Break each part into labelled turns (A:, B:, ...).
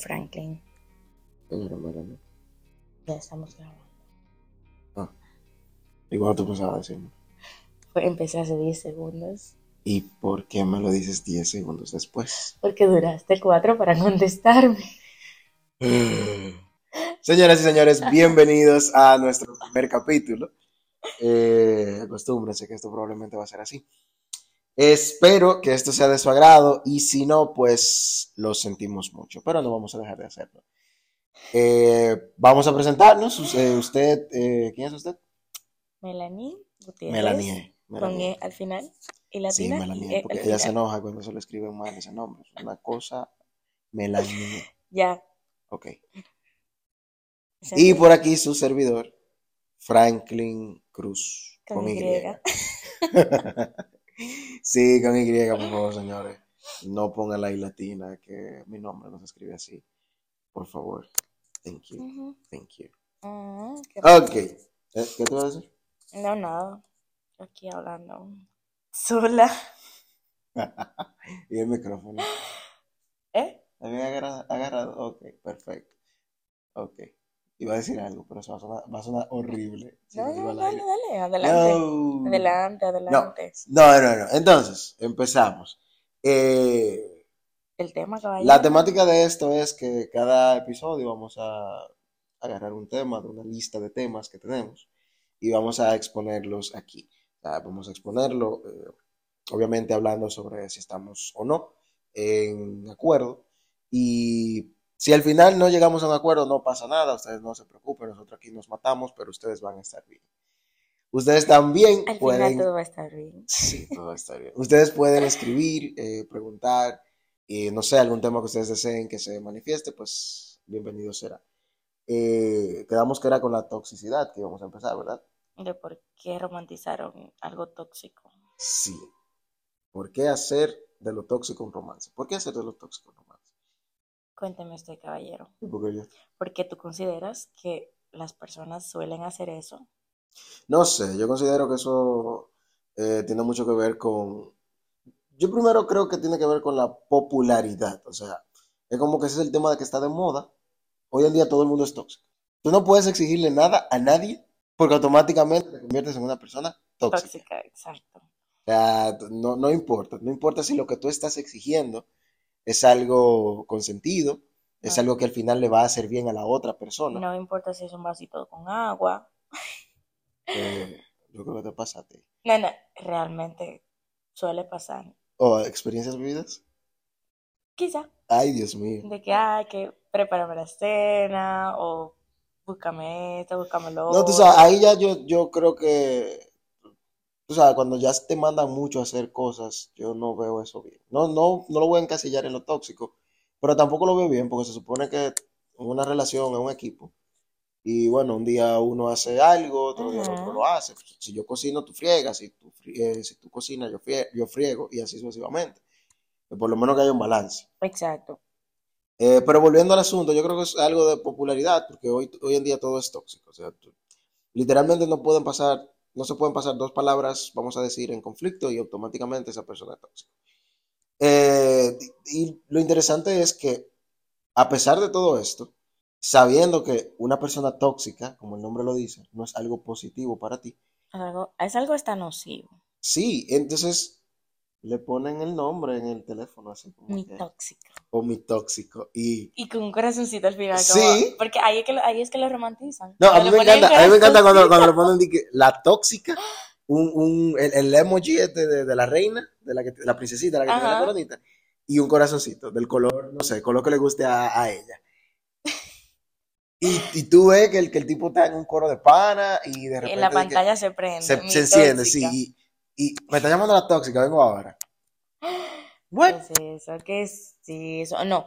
A: Franklin. Ya estamos grabando.
B: Ah. ¿Y cuándo tú pensabas decirme?
A: Empecé hace 10 segundos.
B: ¿Y por qué me lo dices 10 segundos después?
A: Porque duraste 4 para contestarme.
B: Señoras y señores, bienvenidos a nuestro primer capítulo. Eh, acostúmbrense que esto probablemente va a ser así. Espero que esto sea de su agrado y si no, pues lo sentimos mucho, pero no vamos a dejar de hacerlo. Eh, vamos a presentarnos. Usted, usted, eh, ¿quién es usted?
A: Melanie Gutiérrez.
B: Melanie.
A: Con
B: Melanie.
A: E al final. Y
B: Sí,
A: latina. y
B: Melanie,
A: E
B: porque ella se enoja cuando se lo escriben mal ese nombre. Es una cosa, Melanie.
A: Ya.
B: Ok.
A: ¿Se
B: Y por aquí su servidor, Franklin Cruz.
A: Con
B: Con Y. Sí, con Y, por favor, señores. No pongan la I latina, que mi nombre no se escribe así. Por favor. Thank you. Thank you.
A: Qué
B: Ok. Eh, ¿Qué te vas a decir?
A: No, nada. Aquí hablando. Sola.
B: y el micrófono.
A: ¿Eh?
B: ¿Había agarrado? agarrado? Ok, perfecto. Ok. Iba a decir algo, pero eso va a sonar, va a sonar horrible. si
A: No, no, dale,
B: aire.
A: dale. Adelante.
B: No.
A: Adelante, adelante.
B: No, no, no. Entonces, empezamos. Eh,
A: El tema, caballero.
B: la temática de esto es que cada episodio vamos a agarrar un tema de una lista de temas que tenemos y vamos a exponerlos aquí. Vamos a exponerlo, eh, obviamente hablando sobre si estamos o no en acuerdo. Y si al final no llegamos a un acuerdo, no pasa nada, ustedes no se preocupen, nosotros aquí nos matamos, pero ustedes van a estar bien. Ustedes también
A: Al
B: pueden...
A: final todo va a estar bien.
B: Sí, todo va a estar bien. Ustedes pueden escribir, eh, preguntar, y no sé, algún tema que ustedes deseen que se manifieste, pues bienvenido será. Eh, quedamos que era con la toxicidad que íbamos a empezar, ¿verdad?
A: De por qué romantizaron algo tóxico.
B: Sí. ¿Por qué hacer de lo tóxico un romance? ¿Por qué hacer de lo tóxico un romance?
A: Cuénteme usted, caballero. ¿Por qué tú consideras que las personas suelen hacer eso?
B: no sé, yo considero que eso eh, tiene mucho que ver con... Yo primero creo que tiene que ver con la popularidad, o sea, es como que ese es el tema de que está de moda. Hoy en día todo el mundo es tóxico. Tú no puedes exigirle nada a nadie porque automáticamente te conviertes en una persona tóxica.
A: Tóxica, exacto.
B: O sea, no, no importa, no importa si lo que tú estás exigiendo es algo consentido, es
A: Ah.
B: algo que al final le va a hacer bien a la otra persona.
A: No importa si es un vasito con agua.
B: Eh, yo creo que te pasa a ti.
A: No, no, realmente suele pasar.
B: ¿O experiencias vividas?
A: Quizá.
B: Ay, Dios mío.
A: De que, ay, que prepárame la cena o búscame esto, búscame lo
B: No, tú sabes, ahí ya yo, yo creo que, tú sabes, cuando ya te mandan mucho a hacer cosas, yo no veo eso bien. No, no, no lo voy a encasillar en lo tóxico, pero tampoco lo veo bien porque se supone que en una relación, en un equipo, y bueno, un día uno hace algo, otro día el otro lo hace. Si yo cocino, tú friegas, si tú, eh, si tú cocinas, yo, frie- yo friego, y así sucesivamente. Que por lo menos que haya un balance.
A: Exacto.
B: Eh, pero volviendo al asunto, yo creo que es algo de popularidad, porque hoy, hoy en día todo es tóxico. O sea, tú- literalmente no pueden pasar, no se pueden pasar dos palabras, vamos a decir, en conflicto y automáticamente esa persona es tóxica. Eh, y, lo interesante es que, a pesar de todo esto, sabiendo que una persona tóxica, como el nombre lo dice, no es algo positivo para ti,
A: Es algo, es algo hasta nocivo.
B: sí, entonces le ponen el nombre en el teléfono, así como
A: Mi
B: que,
A: tóxico.
B: o mi tóxico. Y
A: Y con un corazoncito al final.
B: Sí.
A: como- porque ahí es que lo, ahí es que lo romantizan.
B: No, a mí me encanta, a mí me encanta cuando, cuando le ponen que la tóxica, un, un, el, el emoji este de, de la reina, de la, que, la princesita, la que tiene la coronita, y un corazoncito del color, no sé, el color que le guste a, a ella. Y, y tú ves que el, que el tipo está en un coro de pana y de repente
A: En la pantalla se prende.
B: se, se enciende, sí, y, y me está llamando la tóxica, vengo ahora.
A: ¿Qué es eso? ¿Qué es eso? No.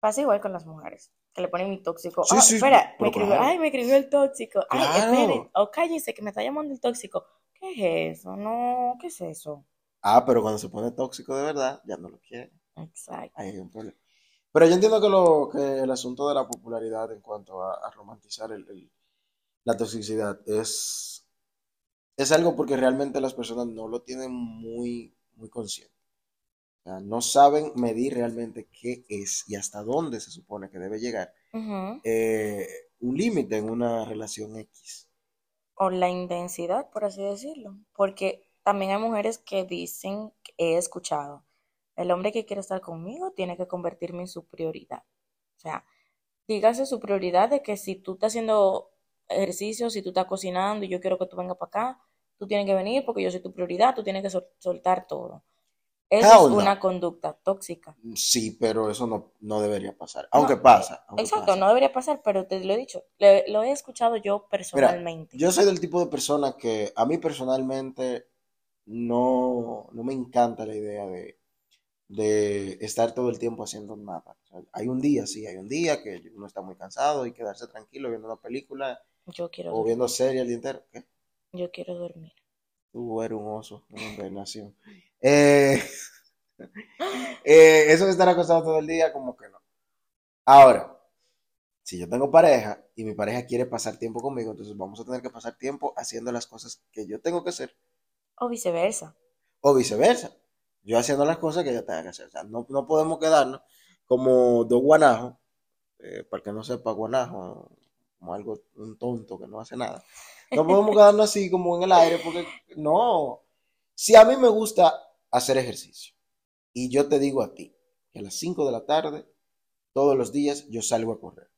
A: Pasa igual con las mujeres. Que le ponen mi tóxico.
B: Sí,
A: ah,
B: sí,
A: espera,
B: pero
A: me escribió,
B: claro.
A: ay, me escribió el tóxico. Ay,
B: Claro.
A: esperen. O cállense que me está llamando el tóxico. ¿Qué es eso? No, ¿qué es eso?
B: Ah, pero cuando se pone tóxico de verdad, ya no lo quiere.
A: Exacto.
B: Ahí hay un problema. Pero yo entiendo que, lo, que el asunto de la popularidad en cuanto a, a romantizar el- el- la toxicidad es, es algo porque realmente las personas no lo tienen muy, muy consciente. O sea, no saben medir realmente qué es y hasta dónde se supone que debe llegar eh, un límite en una relación X.
A: O la intensidad, por así decirlo. Porque también hay mujeres que dicen, que he escuchado, el hombre que quiere estar conmigo tiene que convertirme en su prioridad. O sea, dígase su prioridad de que si tú estás haciendo ejercicio, si tú estás cocinando y yo quiero que tú vengas para acá, tú tienes que venir porque yo soy tu prioridad, tú tienes que sol- soltar todo. Eso es
B: no.
A: una conducta tóxica.
B: Sí, pero eso no, no debería pasar. Aunque
A: No,
B: pasa. aunque
A: Exacto,
B: pasa.
A: no debería pasar, pero te lo he dicho, le- lo he escuchado yo
B: Mira,
A: personalmente.
B: yo soy del tipo de persona que a mí personalmente no, no me encanta la idea de, de estar todo el tiempo haciendo nada. O sea, hay un día, sí, hay un día que uno está muy cansado y quedarse tranquilo viendo una película
A: Yo quiero
B: o
A: dormir.
B: viendo serie el día entero. ¿Qué?
A: Yo quiero dormir.
B: Tú eres un oso, una encarnación. Eh, eh, eso de estar acostado todo el día, como que no. Ahora, si yo tengo pareja y mi pareja quiere pasar tiempo conmigo, entonces vamos a tener que pasar tiempo haciendo las cosas que yo tengo que hacer
A: O viceversa.
B: o viceversa. Yo haciendo las cosas que ella tenga que hacer. O sea, no, no podemos quedarnos como dos guanajos, eh, para que no sepa guanajo, como algo, un tonto que no hace nada. No podemos quedarnos así como en el aire, porque no. Si a mí me gusta hacer ejercicio y yo te digo a ti que a las 5 de la tarde, todos los días, yo salgo a correr.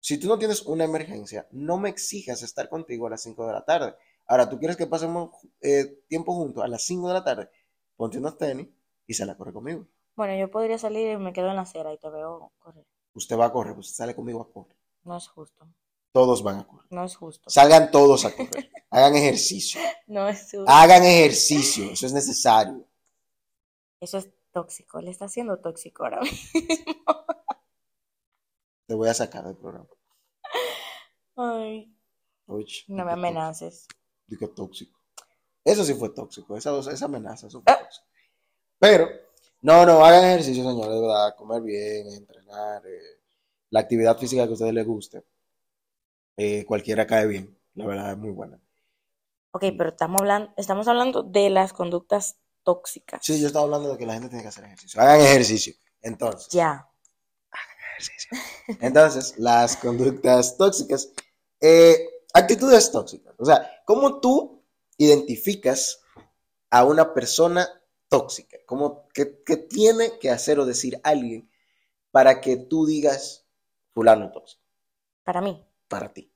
B: Si tú no tienes una emergencia, no me exijas estar contigo a las 5 de la tarde. Ahora, tú quieres que pasemos eh, tiempo juntos a las 5 de la tarde, ponte unos tenis y sal a correr conmigo.
A: Bueno, yo podría salir y me quedo en la acera y te veo correr.
B: Usted va a correr, usted sale conmigo a correr.
A: No es justo.
B: Todos van a correr.
A: No es justo.
B: Salgan todos a correr. Hagan ejercicio.
A: No es justo.
B: Hagan ejercicio. Eso es necesario.
A: Eso es tóxico. Le está haciendo tóxico ahora mismo.
B: Te voy a sacar del programa.
A: Ay,
B: Uy,
A: no me amenaces.
B: tóxico, di que tóxico. Eso sí fue tóxico. Esa, esa amenaza, eso fue
A: Ah.
B: tóxico. Pero, no, no, hagan ejercicio, señores, de verdad. Comer bien, entrenar. eh, la actividad física que a ustedes les guste. Eh, cualquiera cae bien. La verdad es muy buena.
A: Ok, pero estamos hablando, estamos hablando de las conductas tóxicas.
B: Sí, yo estaba hablando de que la gente tiene que hacer ejercicio. Hagan ejercicio. Entonces,
A: Ya.
B: ejercicio. Entonces, las conductas tóxicas, eh, actitudes tóxicas. O sea, ¿cómo tú identificas a una persona tóxica? ¿Cómo, qué, qué tiene que hacer o decir alguien para que tú digas fulano tóxico
A: Para mí,
B: para ti?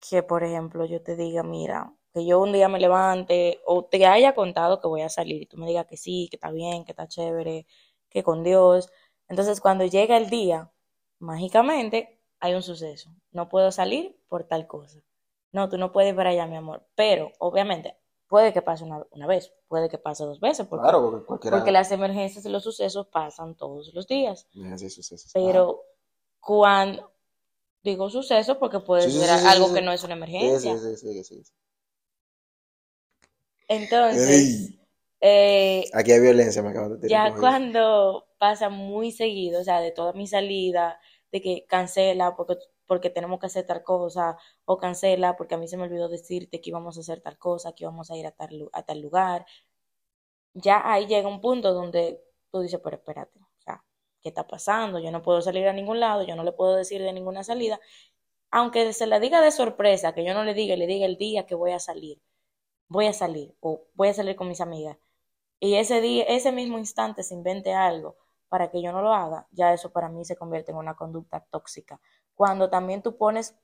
A: que por ejemplo yo te diga, mira, que yo un día me levante o te haya contado que voy a salir y tú me digas que sí, que está bien, que está chévere, que con Dios. Entonces cuando llega el día, mágicamente hay un suceso. No puedo salir por tal cosa. No, tú no puedes ir para allá, mi amor. Pero obviamente puede que pase una, una vez, puede que pase dos veces, porque,
B: Claro, porque cualquiera...
A: porque las emergencias y los sucesos pasan todos los días.
B: Sí,
A: Pero cuando digo suceso porque puede
B: Sí,
A: ser
B: sí, sí,
A: algo que no es una emergencia.
B: sí, sí, sí, sí, sí.
A: Entonces, eh,
B: Aquí hay violencia, me acaban de tirar
A: ya cuando pasa muy seguido, o sea, de toda mi salida, de que cancela porque, porque tenemos que hacer tal cosa, o cancela porque a mí se me olvidó decirte que íbamos a hacer tal cosa, que íbamos a ir a tal, a tal lugar, ya ahí llega un punto donde tú dices, pero espérate, ¿qué está pasando? Yo no puedo salir a ningún lado, yo no le puedo decir de ninguna salida, aunque se la diga de sorpresa, que yo no le diga, le diga el día que voy a salir, voy a salir, o voy a salir con mis amigas, y ese día, ese mismo instante se invente algo para que yo no lo haga, ya eso para mí se convierte en una conducta tóxica. Cuando también tú pones,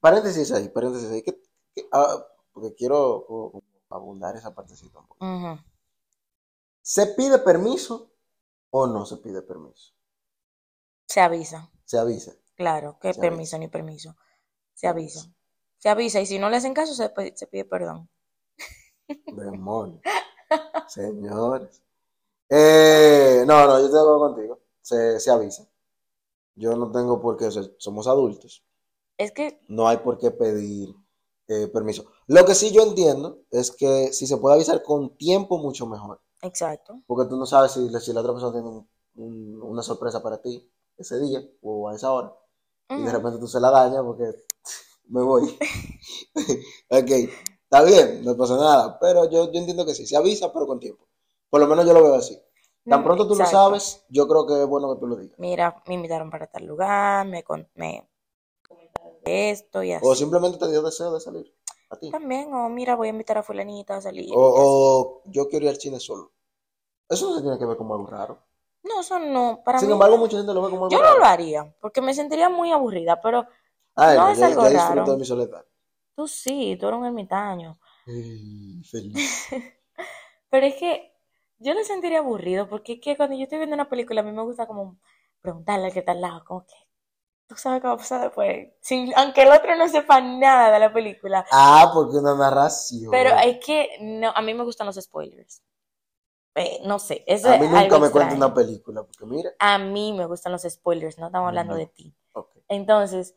B: Paréntesis ahí, paréntesis ahí, que, que- ah, porque quiero abundar esa partecita un poco. ¿Se pide permiso o no se pide permiso?
A: se avisa,
B: Se avisa.
A: claro, que
B: Se
A: permiso ni permiso, se avisa, se avisa, y si no le hacen caso, se, pide perdón.
B: Demonios. Señores. Eh, no, no, yo estoy de acuerdo contigo. Se, se avisa. Yo no tengo por qué, o sea, somos adultos.
A: Es que,
B: No hay por qué pedir eh, permiso. Lo que sí yo entiendo es que si se puede avisar con tiempo, mucho mejor.
A: Exacto,
B: Porque tú no sabes si, si la otra persona tiene un- un- una sorpresa para ti ese día o a esa hora. Y de repente tú se la dañas porque me voy. ok, está bien, no pasa nada. Pero yo, yo entiendo que sí, se avisa, pero con tiempo. Por lo menos yo lo veo así. Tan
A: Mm,
B: pronto tú lo sabes, yo creo que es bueno que tú lo digas.
A: Mira, me invitaron para tal lugar, me, con- me comentaron esto y
B: O
A: así.
B: simplemente te dio deseo de salir a ti.
A: También, o mira, voy a invitar a fulanita a salir.
B: O, o yo quiero ir al cine solo. Eso no se tiene que ver como algo raro.
A: No, eso no, para
B: Sin
A: mí
B: embargo, mucha gente lo ve como algo
A: Yo no lo haría, porque me sentiría muy aburrida, pero
B: Ay,
A: no es algo
B: disfruto
A: raro.
B: de mi soledad.
A: Tú sí, tú eres un ermitaño.
B: Feliz.
A: Pero es que yo lo sentiría aburrido, porque es que cuando yo estoy viendo una película, a mí me gusta como preguntarle al que está al lado, como que tú sabes qué va a pasar después, sin, aunque el otro no sepa nada de la película.
B: Ah, porque una narración.
A: Pero es que no, a mí me gustan los spoilers. Eh, no sé, eso
B: A mí nunca
A: algo
B: me cuenta una película, porque mira.
A: A mí me gustan los spoilers, no estamos hablando de ti. Entonces,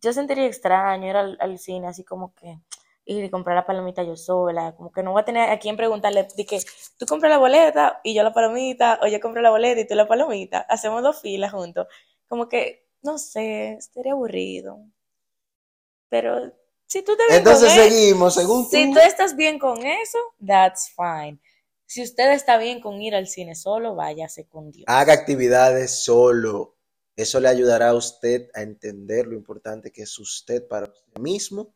A: yo sentiría extraño ir al, al cine así como que ir y comprar la palomita yo sola, como que no voy a tener a quien preguntarle de que tú compras la boleta y yo la palomita, o yo compro la boleta y tú la palomita, hacemos dos filas juntos. Como que, no sé, estaría aburrido. Pero si tú te ves con
B: Entonces
A: él,
B: seguimos, según
A: si
B: tú.
A: tú estás bien con eso, that's fine. Si usted está bien con ir al cine solo, váyase con Dios.
B: Haga actividades solo. Eso le ayudará a usted a entender lo importante que es usted para usted mismo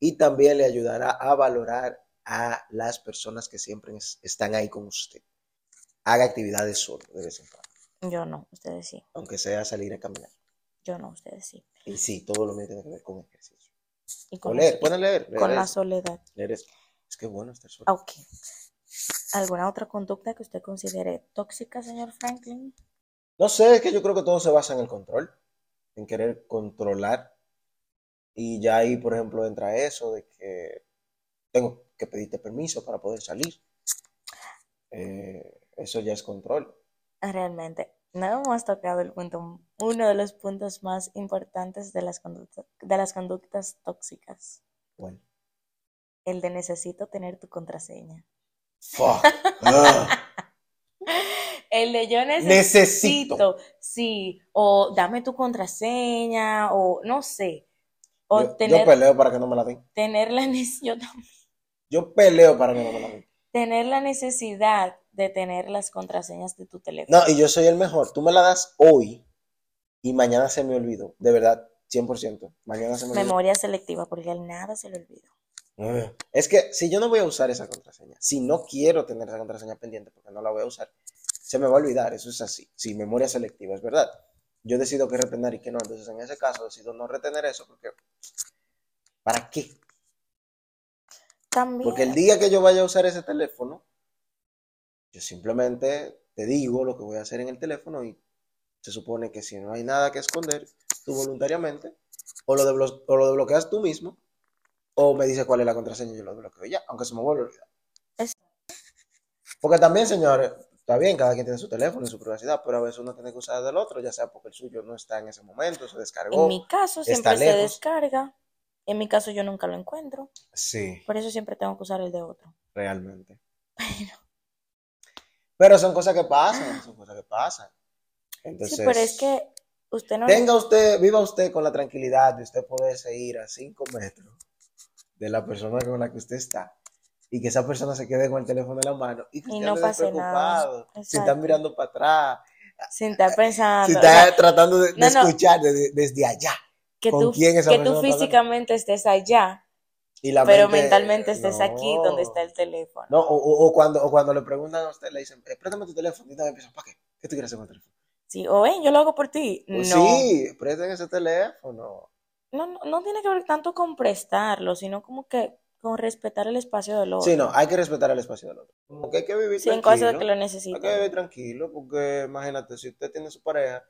B: y también le ayudará a valorar a las personas que siempre es- están ahí con usted. Haga actividades solo de vez en cuando,
A: Yo no, ustedes sí.
B: aunque sea salir a caminar.
A: Yo no, ustedes sí.
B: Y sí, todo lo mío tiene que ver con ejercicio.
A: Y
B: O
A: con,
B: leer, pueden leer, leer
A: con la soledad.
B: leer eso. Es que es bueno estar solo.
A: Ah, Ok. ¿Alguna otra conducta que usted considere tóxica, señor Franklin?
B: No sé, es que yo creo que todo se basa en el control, en querer controlar. Y ya ahí, por ejemplo, entra eso de que tengo que pedirte permiso para poder salir. Eh, eso ya es control.
A: Realmente, no hemos tocado el punto, uno de los puntos más importantes de las conductas, de las conductas tóxicas,
B: Bueno,
A: el de necesito tener tu contraseña.
B: fuck. Ah.
A: El de yo
B: Necesito.
A: necesito, sí, o dame tu contraseña, o no sé, o
B: Yo, yo
A: tener,
B: peleo para que no me la den.
A: tener la yo
B: Yo peleo para que no me la den.
A: tener la necesidad de tener las contraseñas de tu teléfono.
B: No, y yo soy el mejor. Tú me la das hoy y mañana se me olvidó. De verdad, 100%. Mañana se me olvidó.
A: Memoria selectiva, porque al nada se le olvidó.
B: Es que si yo no voy a usar esa contraseña, si no quiero tener esa contraseña pendiente porque no la voy a usar, se me va a olvidar, eso es así. Si memoria selectiva, es verdad. Yo decido que retener y que no, entonces en ese caso decido no retener eso porque ¿para qué?
A: También.
B: Porque el día que yo vaya a usar ese teléfono, yo simplemente te digo lo que voy a hacer en el teléfono y se supone que si no hay nada que esconder, tú voluntariamente o lo, desblo- o lo desbloqueas tú mismo o me dices cuál es la contraseña y yo lo desbloqueo ya, aunque se me vuelva a olvidar.
A: Es-
B: Porque también, señores, está bien, cada quien tiene su teléfono y su privacidad, pero a veces uno tiene que usar del otro, ya sea porque el suyo no está en ese momento, se descargó.
A: En mi caso siempre se descarga. En mi caso yo nunca lo encuentro.
B: Sí,
A: Por eso siempre tengo que usar el de otro.
B: realmente. Pero son cosas que pasan, son cosas que pasan. Entonces,
A: sí, pero es que usted no...
B: tenga usted, viva usted con la tranquilidad de usted poderse ir a cinco metros de la persona con la que usted está y que esa persona se quede con el teléfono en la mano y que
A: Y
B: usted
A: no pase nada.
B: despreocupado, sin estar mirando para atrás,
A: Sin estar pensando.
B: sin
A: o sea,
B: estar tratando de, de
A: no,
B: escuchar desde, desde allá.
A: que tú, que tú físicamente estés allá,
B: Y la
A: pero
B: mente-
A: mentalmente estés
B: no.
A: aquí donde está el teléfono.
B: No, o, o- o cuando, o cuando le preguntan a usted, le dicen, "Eh, préstame tu teléfono. Y también empiezan, ¿para qué? ¿Qué tú quieres hacer con el teléfono?
A: Sí, o ven, yo lo hago por ti. No,
B: Sí, presten ese teléfono.
A: no, no, no tiene que ver tanto con prestarlo, sino como que con respetar el espacio del otro.
B: Sí, no, hay que respetar el espacio del otro. Como que hay que vivir
A: Sí, en
B: tranquilo.
A: caso de que lo
B: Hay que vivir tranquilo, porque imagínate, si usted tiene su pareja,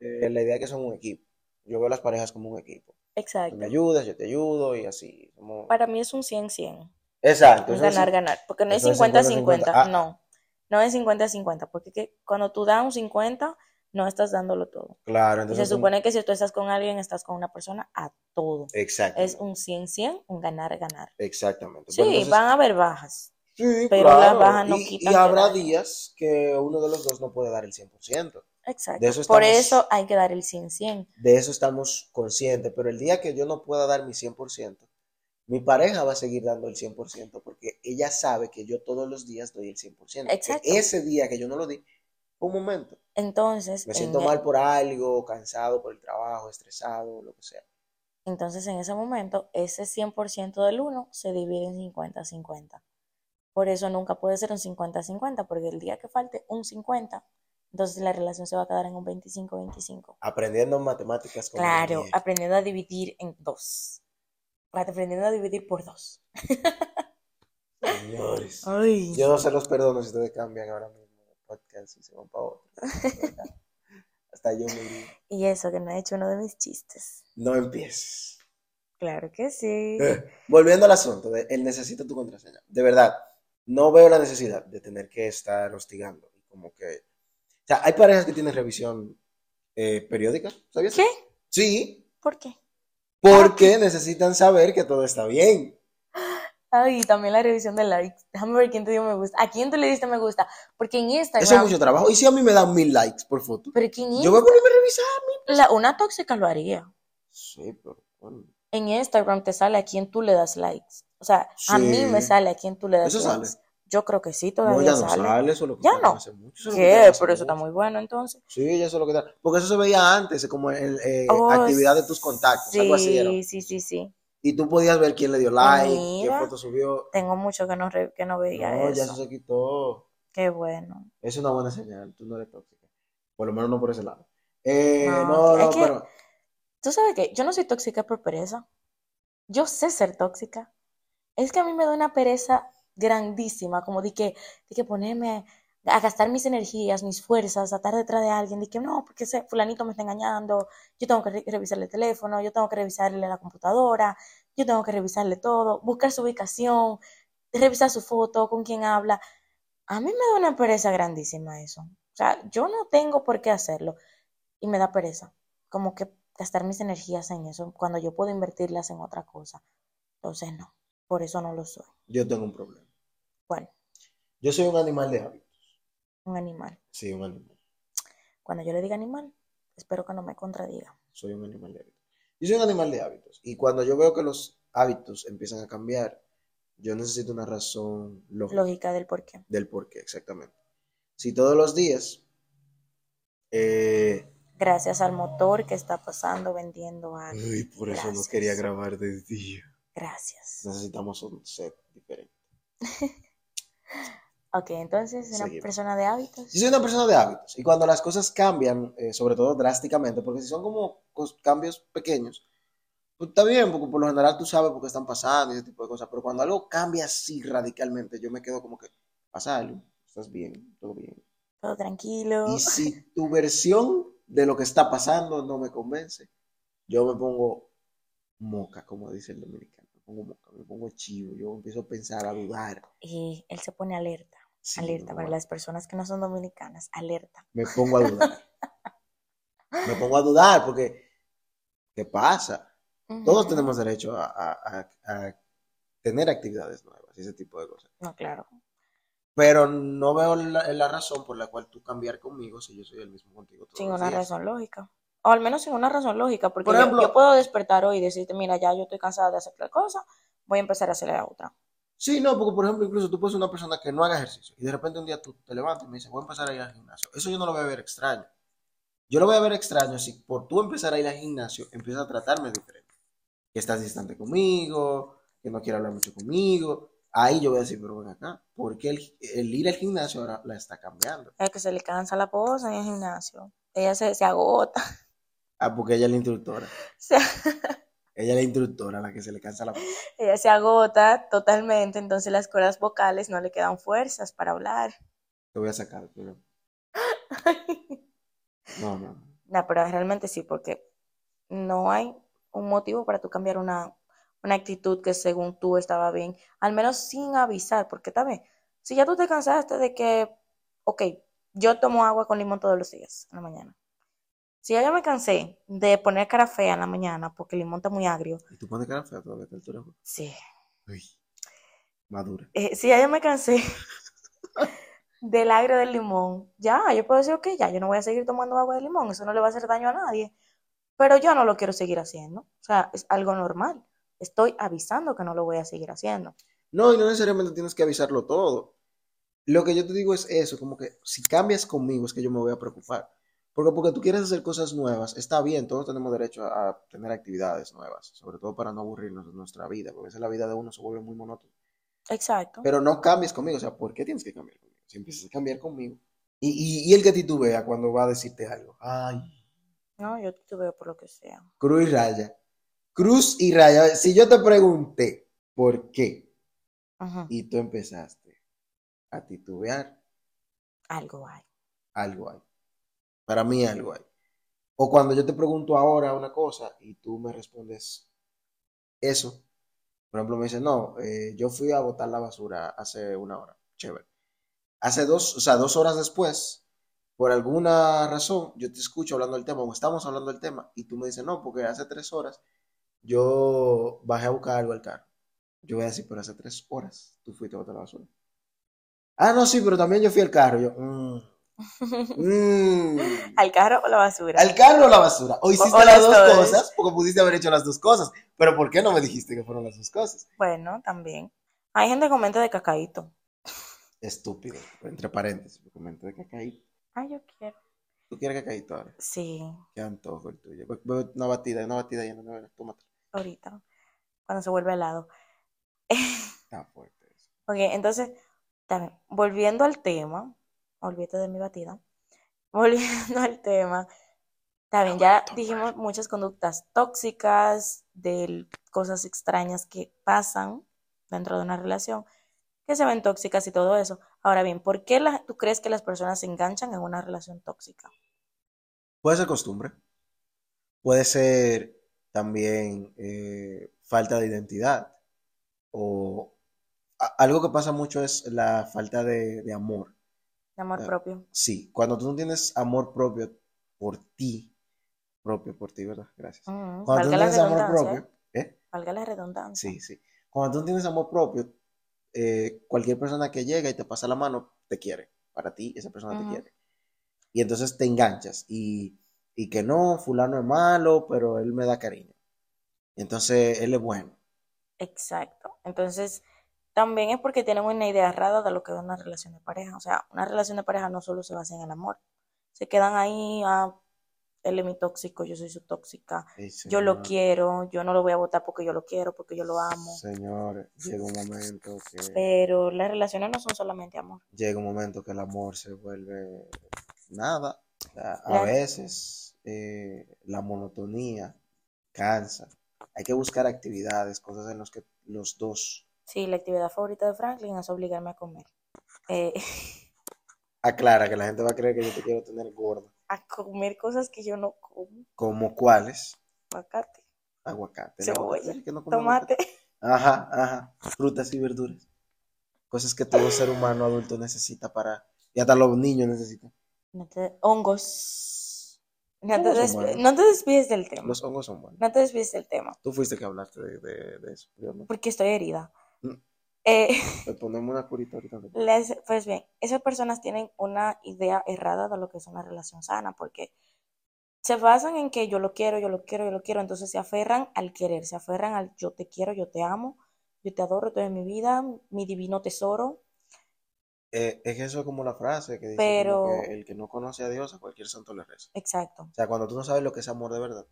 B: eh, la idea es que son un equipo. Yo veo las parejas como un equipo. Tú
A: Exacto.
B: me ayudas, yo te ayudo y así.
A: Para mí es un 100-100.
B: Exacto.
A: Es ganar, ganar. Porque no es
B: eso es
A: 50-50.
B: 50-50. Ah.
A: No. No es 50-50. Porque que cuando tú das un 50, no estás dándolo todo.
B: Claro,
A: Y se
B: entonces. son-
A: supone que si tú estás con alguien, estás con una persona a todo.
B: Exacto.
A: Es un 100-100, un ganar-ganar.
B: Exactamente.
A: Sí,
B: entonces-
A: van a haber bajas.
B: Sí,
A: pero
B: claro.
A: las bajas no
B: y,
A: quitan
B: y habrá días que uno de los dos no puede dar el 100%.
A: Exacto.
B: De eso
A: Por eso hay que dar el 100-100.
B: De eso estamos conscientes. Pero el día que yo no pueda dar mi 100%, mi pareja va a seguir dando el 100% porque ella sabe que yo todos los días doy el 100%. Que
A: Exacto.
B: ese día que yo no lo di, Un momento.
A: Entonces,
B: Me
A: en
B: siento
A: e-
B: mal por algo, cansado por el trabajo, estresado, lo que sea.
A: entonces en ese momento, ese 100% del 1 se divide en 50-50. Por eso nunca puede ser un 50-50, porque el día que falte un 50, entonces la relación se va a quedar en un 25-25.
B: Aprendiendo matemáticas con
A: Claro, aprendiendo a dividir en dos. Aprendiendo a dividir por dos.
B: Señores.
A: Ay.
B: Yo no se los perdono si ustedes cambian ahora mismo de podcast y se van para otro. Hasta yo me.
A: Y eso que no he hecho uno de mis chistes.
B: No empieces.
A: Claro que sí.
B: Eh, Volviendo al asunto de él necesita tu contraseña. De verdad, no veo la necesidad de tener que estar hostigando. Y como que. O sea, hay parejas que tienen revisión eh, periódica. ¿Sabías?
A: ¿Qué?
B: Sí,
A: ¿Por qué?
B: porque necesitan saber que todo está bien.
A: Ay, también la revisión de likes. Déjame ver quién te dio me gusta. ¿A quién tú le diste me gusta? Porque en Instagram.
B: Eso es mucho trabajo. Y si a mí me dan mil likes por foto,
A: Pero que en
B: yo voy a ponerme a revisar. mi-
A: la- una tóxica lo haría.
B: Sí, pero bueno.
A: En Instagram te sale a quién tú le das likes. O sea, a mí me sale a quién tú le das
B: ¿Eso
A: likes.
B: sale?
A: Yo creo que sí,
B: No,
A: todavía
B: ya no
A: sale.
B: sale. Eso es lo que
A: Ya no.
B: hace mucho, eso
A: ¿Qué?
B: hace
A: Pero eso está muy bueno entonces.
B: Sí, ya eso es lo que da. Porque eso se veía antes, como el, eh,
A: Oh,
B: actividad de tus contactos, algo así era.
A: Sí, sí, sí, sí.
B: Y tú podías ver quién le dio like,
A: Mira.
B: qué foto subió.
A: Tengo mucho que no, que no veía
B: No, ya
A: eso.
B: eso se quitó.
A: Qué bueno.
B: Es una buena señal, tú no eres tóxica. Por lo menos no por ese lado. Eh,
A: No,
B: no,
A: es
B: no,
A: que-
B: pero
A: Tú sabes que yo no soy tóxica por pereza. Yo sé ser tóxica. Es que a mí me da una pereza grandísima, como de que, que ponerme a gastar mis energías, mis fuerzas, a estar detrás de alguien, de que no, porque ese fulanito me está engañando, yo tengo que re- revisarle el teléfono, yo tengo que revisarle la computadora, yo tengo que revisarle todo, buscar su ubicación, revisar su foto, con quién habla. A mí me da una pereza grandísima eso. O sea, yo no tengo por qué hacerlo y me da pereza. Como que gastar mis energías en eso cuando yo puedo invertirlas en otra cosa. Entonces no, por eso no lo soy.
B: yo tengo un problema.
A: Bueno,
B: Yo soy un animal de hábitos.
A: un animal.
B: Sí, un animal.
A: Cuando yo le diga animal, espero que no me contradiga.
B: Soy un animal de hábitos. Yo soy un animal de hábitos. Y cuando yo veo que los hábitos empiezan a cambiar, yo necesito una razón lógica.
A: Lógica del por qué.
B: del por qué, exactamente. Si todos los días, eh,
A: Gracias al motor que está pasando vendiendo algo.
B: ay, por eso no quería grabar de día.
A: Gracias.
B: Necesitamos un set diferente.
A: Ok, entonces una
B: Seguimos.
A: persona de hábitos.
B: Yo soy una persona de hábitos y cuando las cosas cambian, eh, sobre todo drásticamente, porque si son como cambios pequeños, pues está bien, porque por lo general tú sabes por qué están pasando y ese tipo de cosas, pero cuando algo cambia así radicalmente, yo me quedo como que, pasa algo, estás bien, todo bien.
A: Todo tranquilo.
B: Y si tu versión de lo que está pasando no me convence, yo me pongo moca, como dice el dominicano. Me pongo moca, me pongo chivo, yo empiezo a pensar, a dudar.
A: Y él se pone alerta.
B: Sí,
A: alerta para las personas que no son dominicanas. Alerta.
B: Me pongo a dudar. me pongo a dudar porque, ¿qué pasa? Todos tenemos derecho a, a- a- a tener actividades nuevas y ese tipo de cosas.
A: No, claro.
B: Pero no veo la, la razón por la cual tú cambiar conmigo si yo soy el mismo contigo todos
A: Sin
B: los
A: una
B: días.
A: razón lógica. O al menos sin una razón lógica. Porque
B: Por
A: yo-
B: ejemplo-
A: yo, puedo despertar hoy y decirte, mira, ya yo estoy cansada de hacer tal cosa, voy a empezar a hacer la otra.
B: Sí, no, porque por ejemplo, incluso tú puedes ser una persona que no haga ejercicio y de repente un día tú te levantas y me dices, voy a empezar a ir al gimnasio. Eso yo no lo voy a ver extraño. Yo lo voy a ver extraño si por tú empezar a ir al gimnasio empiezas a tratarme diferente. Que estás distante conmigo, que no quieres hablar mucho conmigo. Ahí yo voy a decir, pero ven acá, porque el, el ir al gimnasio ahora la está cambiando?
A: Es que se le cansa la posa en el gimnasio. Ella se, se agota.
B: Ah, porque ella es la instructora. Ella es la instructora a la que se le cansa la voz.
A: ella se agota totalmente, entonces las cuerdas vocales no le quedan fuerzas para hablar.
B: Te voy a sacar, pero no, no. no.
A: No, pero realmente sí, porque no hay un motivo para tú cambiar una, una actitud que según tú estaba bien, al menos sin avisar, porque también, si ya tú te cansaste de que, ok, yo tomo agua con limón todos los días en la mañana. Si ya yo me cansé de poner cara fea en la mañana porque el limón está muy agrio,
B: ¿Y tú pones cara fea todavía a esta altura?
A: sí.
B: Uy, madura.
A: Eh, si ya yo me cansé del agrio del limón, ya, yo puedo decir, ok, ya, yo no voy a seguir tomando agua de limón, eso no le va a hacer daño a nadie, pero yo no lo quiero seguir haciendo, o sea, es algo normal, estoy avisando que no lo voy a seguir haciendo.
B: No, y no necesariamente tienes que avisarlo todo. Lo que yo te digo es eso, como que si cambias conmigo es que yo me voy a preocupar. Porque porque tú quieres hacer cosas nuevas, está bien, todos tenemos derecho a, a tener actividades nuevas, sobre todo para no aburrirnos de nuestra vida, porque a veces la vida de uno se vuelve muy monótona.
A: Exacto.
B: Pero no cambies conmigo, o sea, ¿por qué tienes que cambiar conmigo? Si empiezas a cambiar conmigo. Y, y, y el que titubea cuando va a decirte algo, ay,
A: No, yo veo por lo que sea.
B: cruz y raya. Cruz y raya. Si yo te pregunté por qué y tú empezaste a titubear,
A: Algo hay.
B: algo hay. Para mí algo hay. O cuando yo te pregunto ahora una cosa y tú me respondes eso, por ejemplo, me dices, no, eh, yo fui a botar la basura hace una hora. Chévere. Hace dos, o sea, dos horas después, por alguna razón, yo te escucho hablando del tema o estamos hablando del tema y tú me dices, no, porque hace tres horas yo bajé a buscar algo al carro. Yo voy a decir, pero hace tres horas tú fuiste a botar la basura. Ah, no, sí, pero también yo fui al carro. Yo, mm, mm.
A: ¿Al carro o la basura?
B: ¿Al carro o la basura? O hiciste
A: o
B: las dos cosas, porque pudiste haber hecho las dos cosas. Pero ¿por qué no me dijiste que fueron las dos cosas?
A: Bueno, también. Hay gente que comenta de cacaíto.
B: Estúpido. Entre paréntesis, me comenté de cacaíto.
A: Ay, yo quiero.
B: ¿Tú quieres cacaíto ahora?
A: Sí,
B: Qué antojo el tuyo. Una batida, una batida llena, no, tómate.
A: ahorita. Cuando se vuelve helado.
B: Está fuerte eso.
A: Ok, entonces, también, volviendo al tema, olvídate de mi batida. Volviendo al tema, también ya dijimos muchas conductas tóxicas, de cosas extrañas que pasan dentro de una relación, que se ven tóxicas y todo eso. Ahora bien, ¿por qué la- tú crees que las personas se enganchan en una relación tóxica?
B: Puede ser costumbre. Puede ser también eh, falta de identidad. O a- algo que pasa mucho es la falta de, de amor.
A: De amor
B: Ah.
A: propio.
B: Sí, cuando tú no tienes amor propio por ti, propio por ti, ¿verdad? Gracias.
A: Mm,
B: Cuando tú
A: valga
B: no
A: la
B: tienes amor propio, ¿eh?
A: valga la redundancia.
B: Sí, sí. Cuando tú no tienes amor propio, eh, cualquier persona que llega y te pasa la mano, te quiere. Para ti, esa persona te quiere. Y entonces te enganchas. Y, y que no, fulano es malo, pero él me da cariño. Entonces él es bueno.
A: Exacto. Entonces, también es porque tienen una idea errada de lo que es una relación de pareja. O sea, una relación de pareja no solo se basa en el amor. Se quedan ahí, ah, él es mi tóxico, yo soy su tóxica, yo lo quiero, yo no lo voy a votar porque yo lo quiero, porque yo lo amo.
B: Señor, llega un momento que
A: Pero las relaciones no son solamente amor.
B: llega un momento que el amor se vuelve nada. A, a
A: La-
B: veces eh, la monotonía cansa. Hay que buscar actividades, cosas en las que los dos
A: Sí, la actividad favorita de Franklin es obligarme a comer. Eh,
B: aclara que la gente va a creer que yo te quiero tener gorda.
A: a comer cosas que yo no como.
B: Como cuáles,
A: Aguacate,
B: aguacate,
A: Cebolla,
B: que no
A: tomate.
B: aguacate. Ajá, ajá, frutas y verduras. Cosas que todo ser humano adulto necesita para, y hasta los niños necesitan.
A: No te- hongos. No te, no despides del tema.
B: Los hongos son buenos.
A: No te despides del tema.
B: Tú fuiste que hablaste de, de- de eso.
A: Porque estoy herida. Eh,
B: Le ponemos una curita ahorita.
A: pues bien, esas personas tienen una idea errada de lo que es una relación sana, porque se basan en que yo lo quiero, yo lo quiero, yo lo quiero, entonces se aferran al querer, se aferran al yo te quiero, yo te amo, yo te adoro, tú eres mi vida, mi divino tesoro,
B: Eh, es que eso es como la frase que dice
A: Pero-
B: que el que no conoce a Dios a cualquier santo le reza.
A: exacto,
B: O sea, cuando tú no sabes lo que es amor de verdad,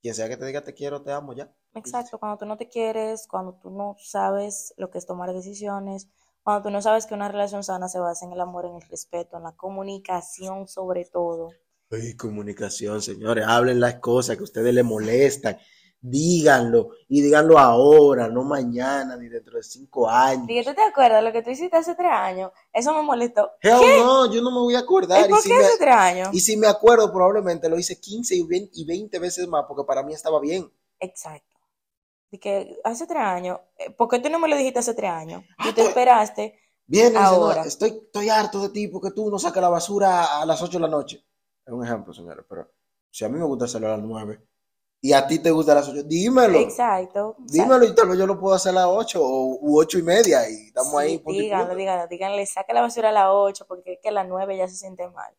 B: quien sea que te diga te quiero, te amo, ya.
A: exacto, cuando tú no te quieres, cuando tú no sabes lo que es tomar decisiones, cuando tú no sabes que una relación sana se basa en el amor, en el respeto, en la comunicación sobre todo.
B: Ay, comunicación, señores, hablen las cosas que a ustedes les molestan, díganlo y díganlo ahora, no mañana ni dentro de cinco años.
A: ¿Y tú te acuerdas lo que tú hiciste hace tres años? Eso me molestó.
B: Hell no, yo no me voy a acordar.
A: ¿Y por
B: Y si
A: qué
B: me,
A: hace tres años?
B: y si me acuerdo, probablemente lo hice 15 y 20, y 20 veces más porque para mí estaba bien.
A: Exacto. De que hace tres años, eh, ¿por qué tú no me lo dijiste hace tres años?
B: Ah,
A: Y te
B: pues.
A: esperaste.
B: Bien,
A: Ahora.
B: estoy, estoy harto de ti porque tú no sacas la basura a las 8 de la noche. Es un ejemplo, señores, pero si a mí me gusta hacerlo a las 9 y a ti te gusta las 8, dímelo.
A: Exacto.
B: Dímelo y tal vez yo lo puedo hacer a las 8 o, u 8 y media y estamos ahí.
A: Sí,
B: y
A: díganlo, díganlo, díganle, saca la basura a las 8 porque es que a las 9 ya se siente mal.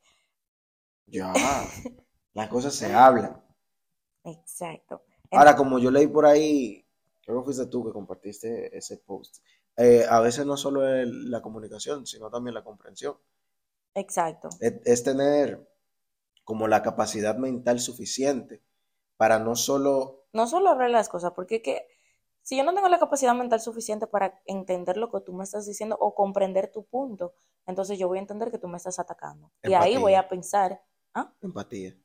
B: Ya, las cosas se hablan.
A: Exacto.
B: Ahora, como yo leí por ahí, creo que fuiste tú que compartiste ese post. eh, a veces no solo es la comunicación, sino también la comprensión.
A: Exacto.
B: Es, es tener como la capacidad mental suficiente para no solo
A: No solo hablar las cosas, porque que si yo no tengo la capacidad mental suficiente para entender lo que tú me estás diciendo o comprender tu punto, entonces yo voy a entender que tú me estás atacando. Y ahí
B: Empatía.
A: voy a pensar, ¿ah?
B: empatía.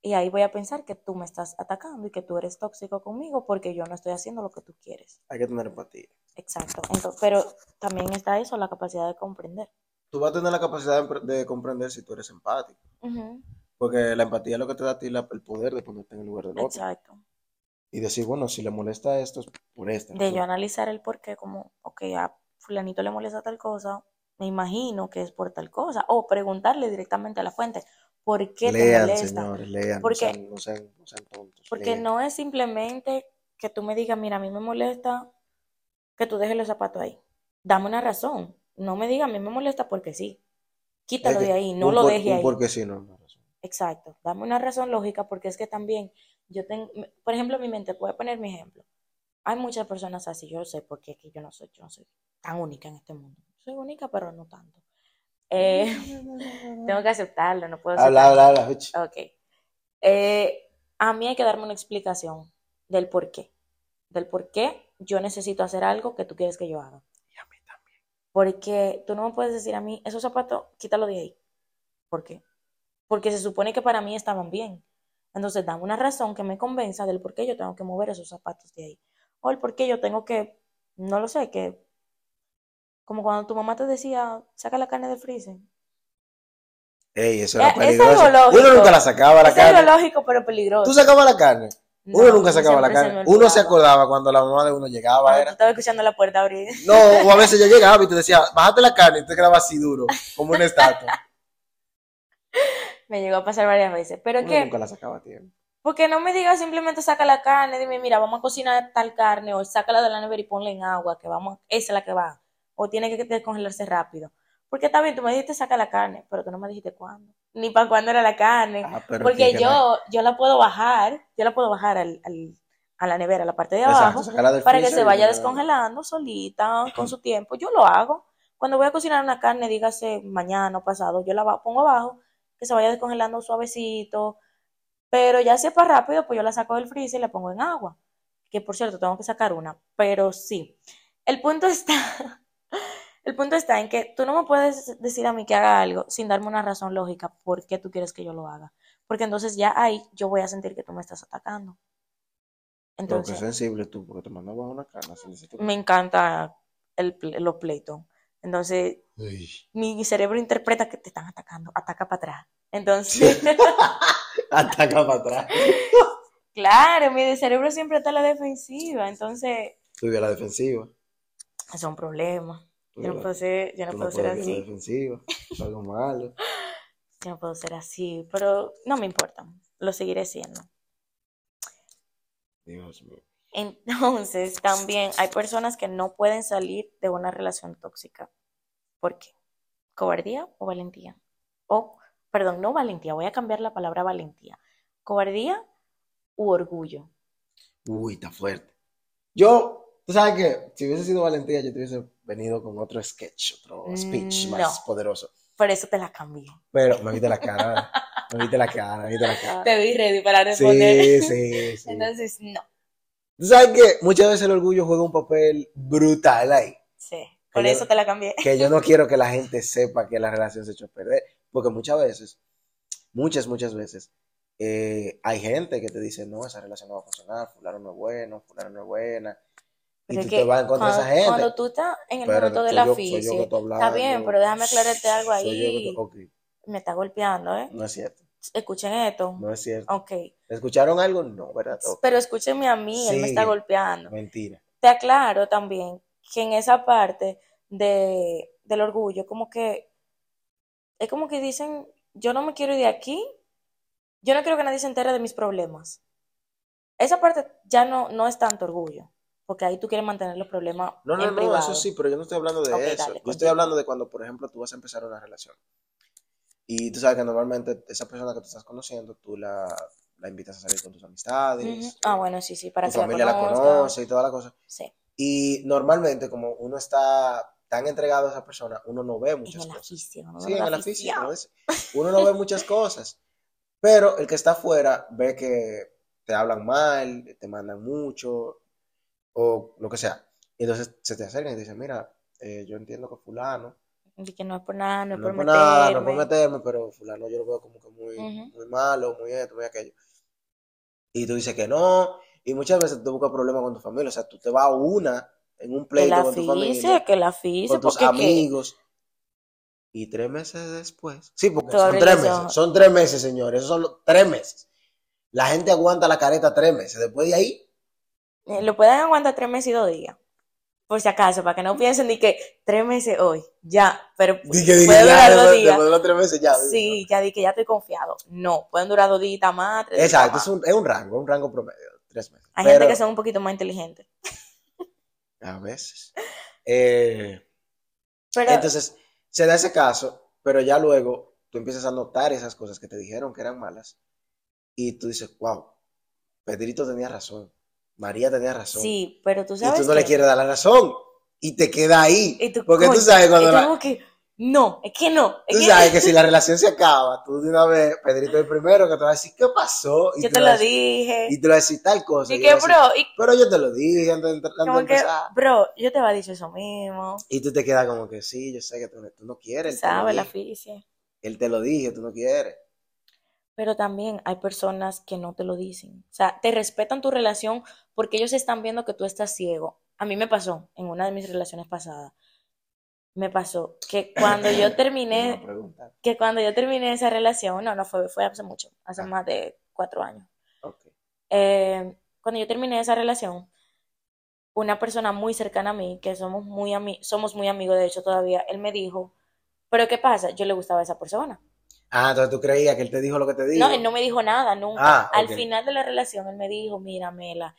A: Y ahí voy a pensar que tú me estás atacando y que tú eres tóxico conmigo porque yo no estoy haciendo lo que tú quieres.
B: Hay que tener empatía.
A: Exacto. Entonces, pero también está eso, la capacidad de comprender.
B: Tú vas a tener la capacidad de, de comprender si tú eres empático.
A: Ujú,
B: Porque la empatía es lo que te da a ti la- el poder de ponerte en el lugar del otro.
A: Exacto.
B: Y decir, bueno, si le molesta esto, es por esta.
A: De
B: razón.
A: yo analizar el por qué, como, ok, a fulanito le molesta tal cosa, me imagino que es por tal cosa. O preguntarle directamente a la fuente, ¿por qué te
B: Lean,
A: molesta?
B: señores, lean.
A: Porque-
B: no, sean, no, sean, no sean tontos.
A: Porque
B: lean.
A: no es simplemente que tú me digas, mira, a mí me molesta que tú dejes los zapatos ahí. Dame una razón. No me digas, a mí me molesta porque sí. Quítalo
B: Es que
A: de ahí, no lo
B: por-
A: dejes
B: un
A: ahí.
B: Porque sí, no, no.
A: Exacto. Dame una razón lógica porque es que también yo tengo, por ejemplo, en mi mente, voy a poner mi ejemplo. Hay muchas personas así, yo sé porque es que yo no soy, yo no soy tan única en este mundo. Soy única, pero no tanto. Eh, tengo que aceptarlo, no puedo
B: Habla,
A: aceptarlo.
B: habla, habla.
A: Ok. Eh, a mí hay que darme una explicación del por qué. Del por qué yo necesito hacer algo que tú quieres que yo haga.
B: Y a mí también.
A: Porque tú no me puedes decir a mí, esos zapatos, quítalo de ahí. ¿Por qué? Porque se supone que para mí estaban bien. Entonces, dame una razón que me convenza del por qué yo tengo que mover esos zapatos de ahí. O el por qué yo tengo que, no lo sé, que, como cuando tu mamá te decía, saca la carne del freezer.
B: Ey, eso
A: Eh,
B: era
A: es
B: peligroso.
A: algo lógico.
B: Uno nunca la sacaba la
A: Es
B: carne.
A: lógico, pero peligroso.
B: Tú sacabas la carne. Uno
A: No,
B: nunca sacaba la
A: se
B: carne. Uno se acordaba cuando la mamá de uno llegaba.
A: Cuando tú
B: Era.
A: estabas escuchando la puerta abrir.
B: No, o a veces yo llegaba y te decía, bájate la carne y te quedaba así duro, como una estatua.
A: Me llegó a pasar varias veces. Pero que,
B: nunca la sacaba tiempo.
A: porque no me digas simplemente saca la carne, dime, mira, vamos a cocinar tal carne, o sácala de la nevera y ponla en agua, que vamos, esa es la que va. O tiene que descongelarse rápido. Porque está bien, tú me dijiste saca la carne, pero tú no me dijiste cuándo. Ni para cuándo era la carne.
B: Ah,
A: Porque
B: que- que
A: yo, yo la puedo bajar, yo la puedo bajar al, al- a la nevera, a la parte de abajo, para que se vaya descongelando solita, con su tiempo. Yo lo hago. Cuando voy a cocinar una carne, dígase mañana o pasado, yo la pongo abajo, que se vaya descongelando suavecito. Pero ya si es para rápido, pues yo la saco del freezer y la pongo en agua. Que por cierto, tengo que sacar una. Pero sí. El punto está, el punto está en que tú no me puedes decir a mí que haga algo sin darme una razón lógica por qué tú quieres que yo lo haga. Porque entonces ya ahí yo voy a sentir que tú me estás atacando.
B: Pero qué
A: Entonces,
B: sensible tú, porque te mandaba una así necesito-
A: me encanta el, los pleitos. Entonces,
B: Uy.
A: mi cerebro interpreta que te están atacando, ataca para atrás. Entonces,
B: Ataca para atrás.
A: claro, mi cerebro siempre está a la defensiva. Entonces,
B: vives a la defensiva.
A: es un problema. Yo no puedo ser, yo no puedo ser
B: la
A: así.
B: defensiva. Es algo malo.
A: Yo no puedo ser así, pero no me importa. Lo seguiré siendo.
B: Dios mío.
A: Entonces, también hay personas que no pueden salir de una relación tóxica. ¿Por qué? ¿Cobardía o valentía? O, perdón, no valentía, voy a cambiar la palabra valentía. ¿Cobardía u orgullo?
B: Uy, está fuerte. Yo, tú sabes que si hubiese sido valentía, yo te hubiese venido con otro sketch, otro speech
A: Mm,
B: más
A: no.
B: poderoso.
A: Por eso te la cambié.
B: Pero me viste la cara. me viste la cara, me viste la cara.
A: Te vi ready para
B: Sí,
A: responder.
B: sí, sí.
A: Entonces, no.
B: Tú sabes que muchas veces el orgullo juega un papel brutal ahí.
A: Sí. Por
B: yo-
A: eso te la cambié.
B: Que yo no quiero que la gente sepa que la relación se echó a perder. Porque muchas veces, muchas, muchas veces, eh, hay gente que te dice, no, esa relación no va a funcionar, fulano no es bueno, fulano no es buena. Y
A: Pero
B: tú te vas en contra de esa gente.
A: cuando tú estás en el
B: Pero
A: momento de la física, está bien, pero déjame aclararte algo ahí. Me está golpeando, ¿eh?
B: no es cierto,
A: Escuchen esto.
B: no es cierto.
A: Ok.
B: ¿Escucharon algo? No, ¿verdad?
A: Pero escúchenme a mí, él me está golpeando.
B: Mentira.
A: Te aclaro también que en esa parte de, del orgullo, como que es como que dicen, yo no me quiero ir de aquí, yo no quiero que nadie se entere de mis problemas. Esa parte ya no, no es tanto orgullo, porque ahí tú quieres mantener los problemas
B: No, no,
A: en
B: no,
A: privado.
B: eso sí, pero yo no estoy hablando de eso.
A: dale,
B: yo estoy hablando de cuando, por ejemplo, tú vas a empezar una relación. Y tú sabes que normalmente esa persona que tú estás conociendo, tú la, la invitas a salir con tus amistades.
A: Ah, bueno, sí, sí, para
B: tu
A: que la
B: familia la
A: conozcan.
B: conoce y toda la cosa.
A: Sí.
B: Y normalmente, como uno está tan entregado a esa persona, uno no ve
A: En
B: muchas
A: el
B: cosas.
A: aficio, ¿no?
B: Sí,
A: En
B: en
A: el
B: aficio,
A: aficio.
B: Uno no ve muchas cosas. Pero el que está afuera ve que te hablan mal, te mandan mucho, o lo que sea. Y entonces se te acercan y te dicen, mira, eh, yo entiendo que fulano,
A: Y que no es por nada, no es
B: no
A: por
B: por nada, no es por
A: meterme.
B: meterme, pero fulano yo lo veo como que muy,
A: Ujú.
B: muy malo, muy esto, muy aquello. Y tú dices que no, y muchas veces tú buscas problemas con tu familia, o sea, tú te vas a una, en un pleito con tu familia,
A: que la aficie,
B: con tus
A: que
B: amigos. Y tres meses después. Sí, porque son tres meses.
A: ojos.
B: Son tres meses, señores. Esos son los tres meses. La gente aguanta la careta tres meses. Después de ahí,
A: eh, lo pueden aguantar tres meses y dos días. Por si acaso, para que no piensen ni que tres meses hoy, ya, pero puede durar dos
B: después,
A: días.
B: después tres meses ya.
A: Sí, ya di que ya estoy confiado. No, pueden durar dos días más, tres días
B: Exacto,
A: más.
B: es un, es un rango, un rango promedio. Tres meses.
A: Hay
B: Pero,
A: gente que son un poquito más inteligentes.
B: A veces. Eh,
A: Pero
B: entonces, se da ese caso, pero ya luego tú empiezas a notar esas cosas que te dijeron que eran malas. Y tú dices, wow, Pedrito tenía razón. María tenía razón.
A: sí, pero tú
B: y
A: sabes
B: tú no le quieres dar la razón y te queda ahí.
A: Y tú,
B: porque tú sabes cuando
A: y
B: la-
A: que, no, es que no. es
B: tú
A: que-
B: sabes que si la relación se acaba, tú de una vez, Pedrito el primero que te va a decir, ¿qué pasó? Y
A: yo te
B: vas
A: lo
B: decir-
A: dije.
B: Y te lo va a decir tal cosa.
A: Y que,
B: decir,
A: bro, y
B: Pero yo te lo dije antes de, antes de
A: como que, bro, yo te había dicho eso mismo.
B: Y tú te quedas como que sí, yo sé que tú, tú no quieres.
A: ¿Sabes? La aficie.
B: él te lo dije, tú no quieres.
A: Pero también hay personas que no te lo dicen. O sea, te respetan tu relación porque ellos están viendo que tú estás ciego. A mí me pasó en una de mis relaciones pasadas. Me pasó que cuando yo terminé, que cuando yo terminé esa relación, no, no fue, fue hace mucho, hace
B: Ah.
A: más de cuatro años. Eh, cuando yo terminé esa relación, una persona muy cercana a mí, que somos muy, ami- somos muy amigos, de hecho todavía, él me dijo, pero ¿qué pasa? Yo le gustaba a esa persona.
B: Ah, entonces tú creías que él te dijo lo que te dijo.
A: No, él no me dijo nada, nunca.
B: Ah,
A: Al final de la relación, él me dijo, mira, Mela,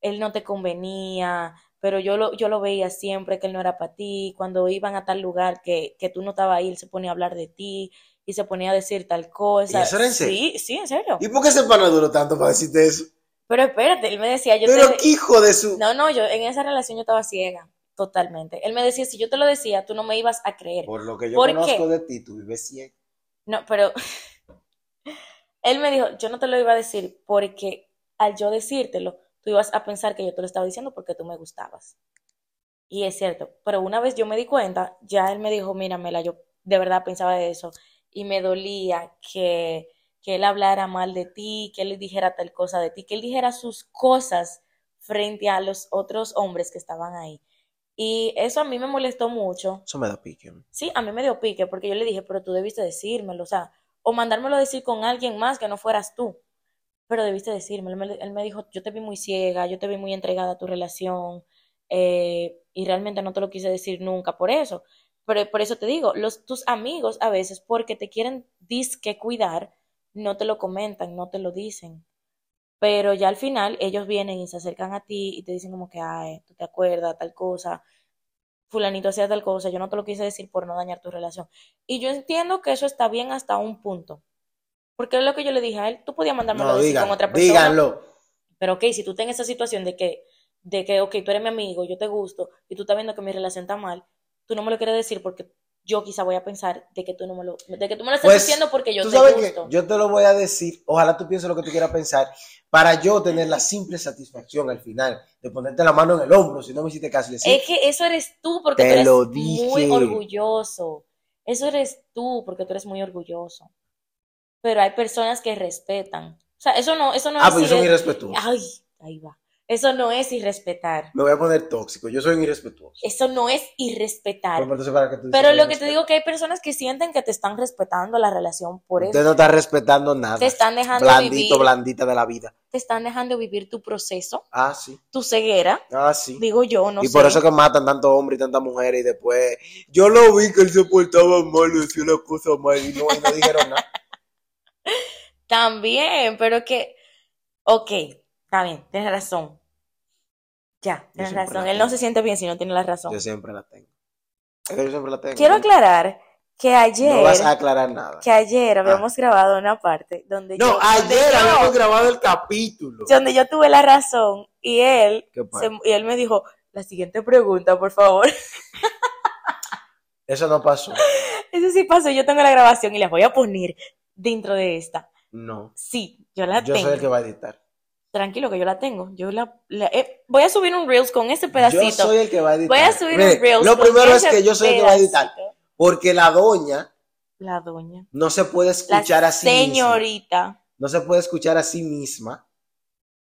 A: él no te convenía, pero yo lo, yo lo veía siempre que él no era para ti. Cuando iban a tal lugar que, que tú no estabas ahí, él se ponía a hablar de ti y se ponía a decir tal cosa.
B: ¿Y eso era en serio?
A: Sí, sí, en serio.
B: ¿Y por qué ese pana duró tanto para decirte eso?
A: Pero espérate, él me decía, yo
B: Pero
A: te...
B: hijo de su.
A: No, no, yo en esa relación yo estaba ciega, totalmente. Él me decía, si yo te lo decía, tú no me ibas a creer.
B: Por lo que yo
A: ¿Por
B: conozco
A: qué?
B: de ti, tú vives ciego.
A: No, pero él me dijo, yo no te lo iba a decir porque al yo decírtelo, tú ibas a pensar que yo te lo estaba diciendo porque tú me gustabas. Y es cierto, pero una vez yo me di cuenta, ya él me dijo, mira, Mela, yo de verdad pensaba de eso y me dolía que, que él hablara mal de ti, que él dijera tal cosa de ti, que él dijera sus cosas frente a los otros hombres que estaban ahí. Y eso a mí me molestó mucho.
B: Eso me da pique.
A: Sí, a mí me dio pique porque yo le dije, pero tú debiste decírmelo, o sea, o mandármelo a decir con alguien más que no fueras tú, pero debiste decírmelo. Él me, él me dijo, yo te vi muy ciega, yo te vi muy entregada a tu relación, eh, y realmente no te lo quise decir nunca por eso. Pero por eso te digo, los, tus amigos a veces, porque te quieren disque cuidar, no te lo comentan, no te lo dicen. Pero ya al final ellos vienen y se acercan a ti y te dicen como que, ay, tú te acuerdas, tal cosa, fulanito hacía tal cosa, yo no te lo quise decir por no dañar tu relación. Y yo entiendo que eso está bien hasta un punto. Porque es lo que yo le dije a él, tú podías mandármelo
B: No, digan,
A: con otra persona.
B: díganlo.
A: Pero ok, si tú estás en esa situación de que, de que, ok, tú eres mi amigo, yo te gusto, y tú estás viendo que mi relación está mal, tú no me lo quieres decir porque yo quizá voy a pensar de que tú no me lo, de que tú me lo estás
B: Pues,
A: diciendo porque yo
B: Tú
A: te
B: sabes que
A: gusto.
B: yo te lo voy a decir, ojalá tú pienses lo que tú quieras pensar, para yo tener la simple satisfacción al final de ponerte la mano en el hombro, si no me hiciste caso decir,
A: Es que eso eres tú porque
B: Te
A: tú eres
B: lo
A: muy
B: dije.
A: orgulloso. Eso eres tú porque tú eres muy orgulloso. Pero hay personas que respetan. O sea, eso no, eso no
B: ah,
A: es
B: pues yo soy irrespetuoso.
A: Ay, ahí va. Eso no es irrespetar.
B: Me voy a poner tóxico, yo soy un irrespetuoso.
A: Eso no es irrespetar.
B: Pero, entonces, para tú
A: Pero lo que te digo es que hay personas que sienten que te están respetando la relación por eso.
B: Usted no está respetando nada.
A: Te están dejando
B: Blandito,
A: vivir,
B: blandita de la vida.
A: te están dejando vivir tu proceso,
B: Ah, sí.
A: tu ceguera,
B: Ah, sí.
A: digo yo, no
B: y
A: sé.
B: por eso que matan tantos hombres y tantas mujeres y después yo lo vi que él se portaba mal, decía la cosa mal y no, y no dijeron nada.
A: También, pero que, ok, está bien, tienes razón. Ya, tienes razón. Él no se siente bien si no tiene la razón.
B: Yo siempre la tengo. Es que yo siempre la tengo.
A: Quiero aclarar que ayer,
B: No vas a aclarar nada.
A: que ayer habíamos grabado una parte donde
B: No,
A: yo,
B: ayer
A: yo-
B: habíamos grabado el capítulo.
A: donde yo tuve la razón y él,
B: ¿Qué pasa?
A: se- y él me dijo, La siguiente pregunta, por favor.
B: Eso no pasó.
A: Eso sí pasó, yo tengo la grabación y la voy a poner dentro de esta.
B: No.
A: Sí, yo la
B: Yo
A: tengo.
B: soy el que va a editar.
A: Tranquilo que yo la tengo. Yo la, la- eh, voy a subir un Reels con ese pedacito.
B: Yo soy el que va a editar.
A: Voy a subir
B: Mire,
A: un Reels
B: Lo
A: con
B: primero es
A: ese
B: que yo soy el que va a editar. Porque la doña
A: La doña.
B: no se puede
A: La
B: escuchar a sí misma.
A: señorita.
B: No se puede escuchar a sí misma.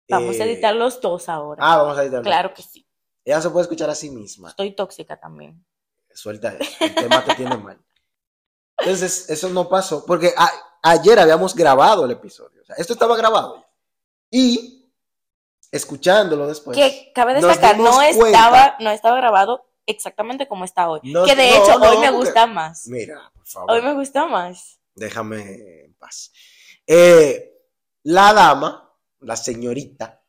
A: Vamos a
B: Eh,
A: editar los dos ahora.
B: Ah, vamos a editar.
A: claro que sí.
B: Ella no se puede escuchar a sí misma.
A: Estoy tóxica también.
B: Suelta eso. El tema te tiene mal. Entonces, eso no pasó. Porque a- ayer habíamos grabado el episodio. O sea, esto estaba grabado ya. Y escuchándolo después.
A: que cabe destacar, no
B: cuenta-
A: estaba, no estaba grabado exactamente como está hoy. Que de
B: no,
A: hecho
B: no,
A: hoy me gusta más.
B: Mira, por favor.
A: Hoy me gusta más.
B: Déjame en paz. Eh, la dama, la señorita,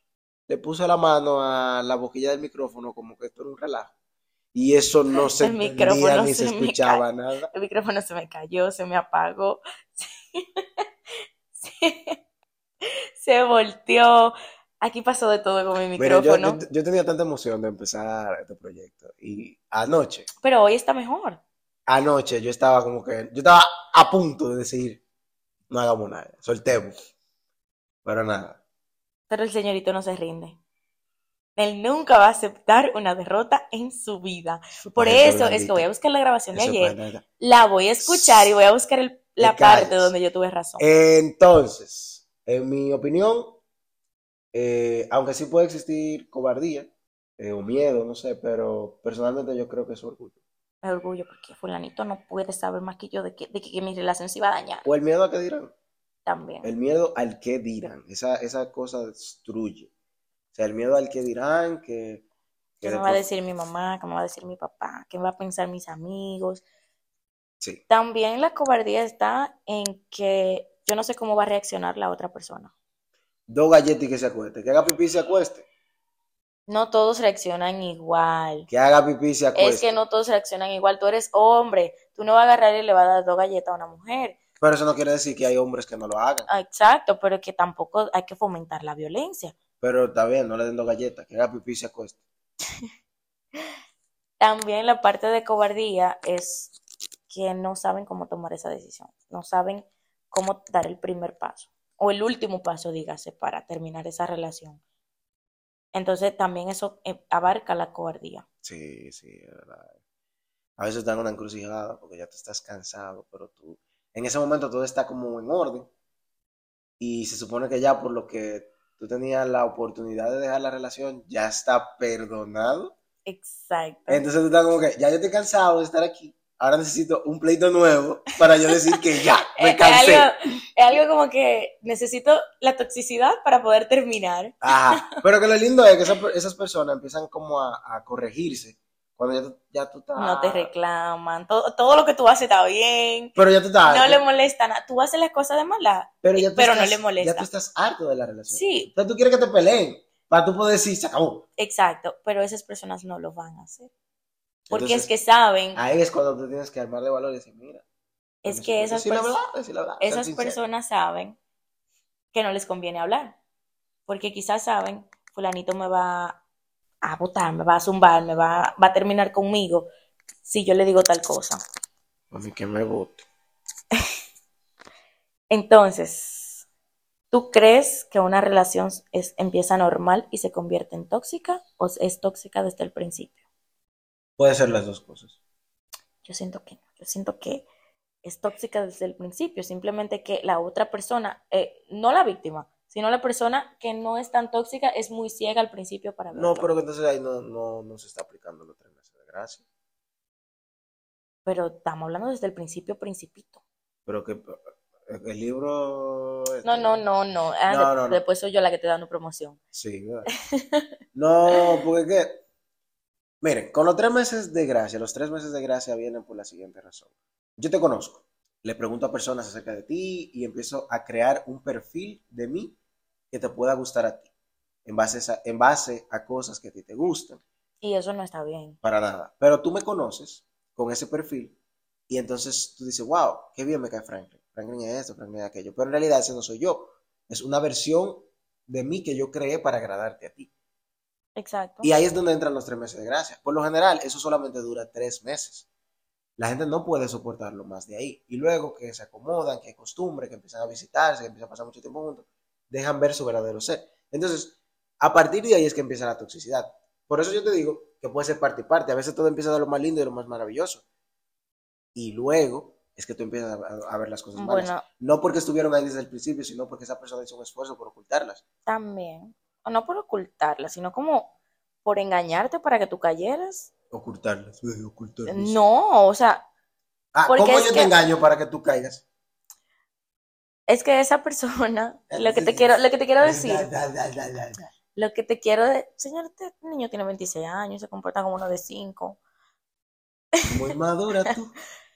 B: le puso la mano a la boquilla del micrófono como que esto era un relajo. Y eso no se entendía ni
A: se
B: se escuchaba nada.
A: El micrófono se me cayó, se me apagó. Se, se volteó. Aquí pasó de todo con mi
B: Mira, yo,
A: micrófono.
B: yo- yo tenía tanta emoción de empezar este proyecto. Y anoche,
A: Pero hoy está mejor.
B: anoche yo estaba como que, yo estaba a punto de decir, no hagamos nada, soltemos. Pero nada.
A: Pero el señorito no se rinde. Él nunca va a aceptar una derrota en su vida. Por eso es que voy a buscar la grabación de ayer. La voy a escuchar y voy a buscar el- la
B: calles.
A: parte donde yo tuve razón.
B: Entonces, en mi opinión, eh, aunque sí puede existir cobardía eh, o miedo, no sé, pero personalmente yo creo que es orgullo.
A: Me orgullo porque fulanito no puede saber más que yo de que, de que mi relación se iba a dañar
B: O el miedo a que dirán.
A: también.
B: El miedo al que dirán. Esa, esa cosa destruye. O sea, el miedo al que dirán, que... que
A: ¿Qué me va a decir mi mamá? ¿Qué me va a decir mi papá? ¿Qué va a pensar mis amigos?
B: Sí.
A: También la cobardía está en que yo no sé cómo va a reaccionar la otra persona.
B: Dos galletas y que se acueste. Que haga pipí y se acueste.
A: No todos reaccionan igual.
B: Que haga pipí y se acueste.
A: Es que no todos reaccionan igual. Tú eres hombre. Tú no vas a agarrar y le vas a dar dos galletas a una mujer.
B: Pero eso no quiere decir que hay hombres que no lo hagan.
A: Ah, Exacto, pero que tampoco hay que fomentar la violencia.
B: Pero está bien, no le den dos galletas. Que haga pipí y se acueste.
A: También la parte de cobardía es que no saben cómo tomar esa decisión, no saben cómo dar el primer paso o el último paso, dígase, para terminar esa relación. Entonces también eso eh, abarca la cobardía.
B: Sí, sí, es verdad. A veces dan una encrucijada porque ya tú estás cansado, pero tú, en ese momento todo está como en orden. Y se supone que ya por lo que tú tenías la oportunidad de dejar la relación, ya está perdonado.
A: Exacto.
B: Entonces tú estás como que, ya yo estoy cansado de estar aquí. Ahora necesito un pleito nuevo para yo decir que ya, me
A: Es- es
B: cansé.
A: algo, es algo como que necesito la toxicidad para poder terminar.
B: Ajá. Pero que lo lindo es que esa- esas personas empiezan como a, a corregirse cuando ya tú, ya tú estás...
A: No te reclaman, todo, todo lo que tú haces está bien,
B: Pero ya tú estás...
A: no le molesta nada. Tú haces las cosas de maldad,
B: Pero, ya tú
A: pero no
B: estás-
A: le molesta.
B: Ya tú estás harto de la relación.
A: Sí,
B: Entonces tú quieres que te peleen para tú poder decir, se acabó.
A: exacto, pero esas personas no lo van a hacer. Porque
B: Entonces,
A: es que saben,
B: Ahí es cuando tú tienes que armar de valor y decir, mira.
A: es que esas,
B: decir la verdad, decir la verdad, ser
A: esas personas saben que no les conviene hablar. Porque quizás saben, fulanito me va a botar, me va a zumbar, me va, va a terminar conmigo si yo le digo tal cosa.
B: A mí que me vote.
A: Entonces, ¿tú crees que una relación es, empieza normal y se convierte en tóxica o es tóxica desde el principio?
B: Puede ser las dos cosas.
A: Yo siento que no, yo siento que es tóxica desde el principio, simplemente que la otra persona, eh, no la víctima, sino la persona que no es tan tóxica es muy ciega al principio para verlo.
B: No, pero que entonces ahí no, no, no se está aplicando los tres meses de gracia.
A: Pero estamos hablando desde el principio, principito.
B: Pero que el libro... este,
A: No, no, no, no. Ah,
B: No,
A: de-
B: no, no.
A: Después soy yo la que te dando promoción.
B: Sí, ¿verdad? No, porque que... Miren, con los tres meses de gracia, los tres meses de gracia vienen por la siguiente razón. Yo te conozco, le pregunto a personas acerca de ti y empiezo a crear un perfil de mí que te pueda gustar a ti, en base a, en base a cosas que a ti te gustan,
A: Y eso no está bien.
B: para nada. Pero tú me conoces con ese perfil y entonces tú dices, wow, qué bien me cae Franklin. Franklin es esto, Franklin es aquello. Pero en realidad ese no soy yo. Es una versión de mí que yo creé para agradarte a ti.
A: Exacto.
B: Y ahí es donde entran los tres meses de gracia. Por lo general, eso solamente dura tres meses. La gente no puede soportarlo más de ahí. Y luego que se acomodan, que hay costumbre, que empiezan a visitarse, que empiezan a pasar mucho tiempo juntos, dejan ver su verdadero ser. Entonces, a partir de ahí es que empieza la toxicidad. Por eso yo te digo que puede ser parte y parte. A veces todo empieza de lo más lindo y de lo más maravilloso. Y luego es que tú empiezas a, a ver las cosas malas.
A: Bueno,
B: No porque estuvieron ahí desde el principio, sino porque esa persona hizo un esfuerzo por ocultarlas.
A: también. O no por ocultarla, sino como por engañarte para que tú cayeras.
B: Ocultarlas, ocultarlas.
A: No, o sea,
B: Ah,
A: porque
B: ¿cómo yo
A: que-
B: te engaño para que tú caigas?
A: es que esa persona, lo que te quiero, lo que te quiero decir,
B: Da, da, da, da, da.
A: lo que te quiero decir, señor, este niño tiene 26 años, se comporta como uno de 5.
B: Muy madura tú.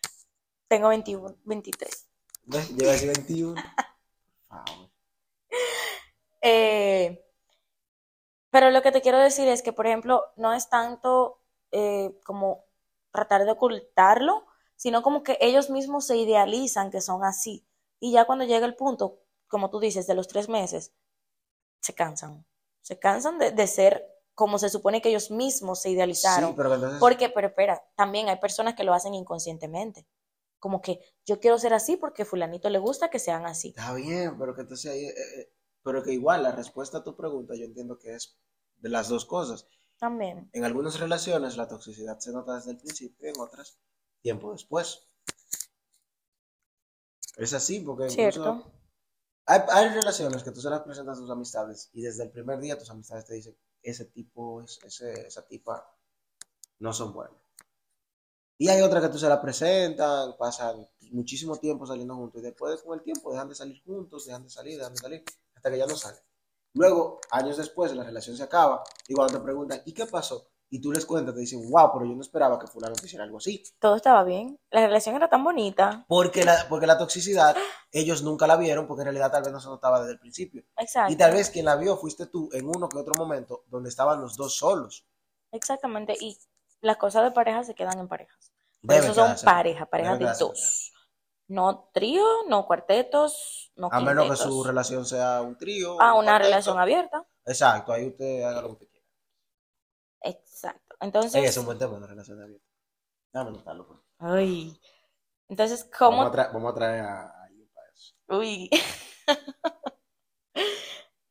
A: Tengo 21, 23.
B: ¿Ves? Lleva así 21. Por favor.
A: Eh, pero lo que te quiero decir es que, por ejemplo, no es tanto eh, como tratar de ocultarlo, sino como que ellos mismos se idealizan que son así. Y ya cuando llega el punto, como tú dices, de los tres meses, se cansan. Se cansan de, de ser como se supone que ellos mismos se idealizaron.
B: Sí, pero entonces.
A: Porque, pero espera, también hay personas que lo hacen inconscientemente. Como que yo quiero ser así porque fulanito le gusta que sean así.
B: Está bien, pero que entonces ahí. eh, eh, pero que igual la respuesta a tu pregunta yo entiendo que es de las dos cosas.
A: También.
B: En algunas relaciones la toxicidad se nota desde el principio y en otras tiempo después. Es así, porque incluso
A: Cierto.
B: hay, hay relaciones que tú se las presentas a tus amistades y desde el primer día tus amistades te dicen, ese tipo, es- ese, esa tipa no son buenos. Y hay otras que tú se las presentan, pasan muchísimo tiempo saliendo juntos y después con el tiempo dejan de salir juntos, dejan de salir, dejan de salir, hasta que ya no salen. Luego, años después, la relación se acaba y cuando te preguntan, ¿y qué pasó? Y tú les cuentas, te dicen, wow, pero yo no esperaba que fulano te hiciera algo así.
A: Todo estaba bien. La relación era tan bonita.
B: Porque la, porque la toxicidad, ellos nunca la vieron porque en realidad tal vez no se notaba desde el principio.
A: Exacto.
B: Y tal vez quien la vio fuiste tú en uno que otro momento donde estaban los dos solos.
A: Exactamente. Y las cosas de pareja se quedan en parejas. Por
B: Deben
A: eso son pareja, pareja
B: Deben
A: de dos. No trío, no cuartetos, no
B: A menos que su relación sea un trío.
A: Ah,
B: un
A: una
B: cuarteto.
A: relación abierta.
B: Exacto, ahí usted haga lo que usted quiera.
A: Exacto.
B: Ey,
A: Entonces,
B: es un buen tema, una relación abierta. Déjame notarlo. pues.
A: ay. Entonces,
B: Vamos,
A: ¿cómo?
B: a traer, vamos a traer a, alguien para eso.
A: Uy.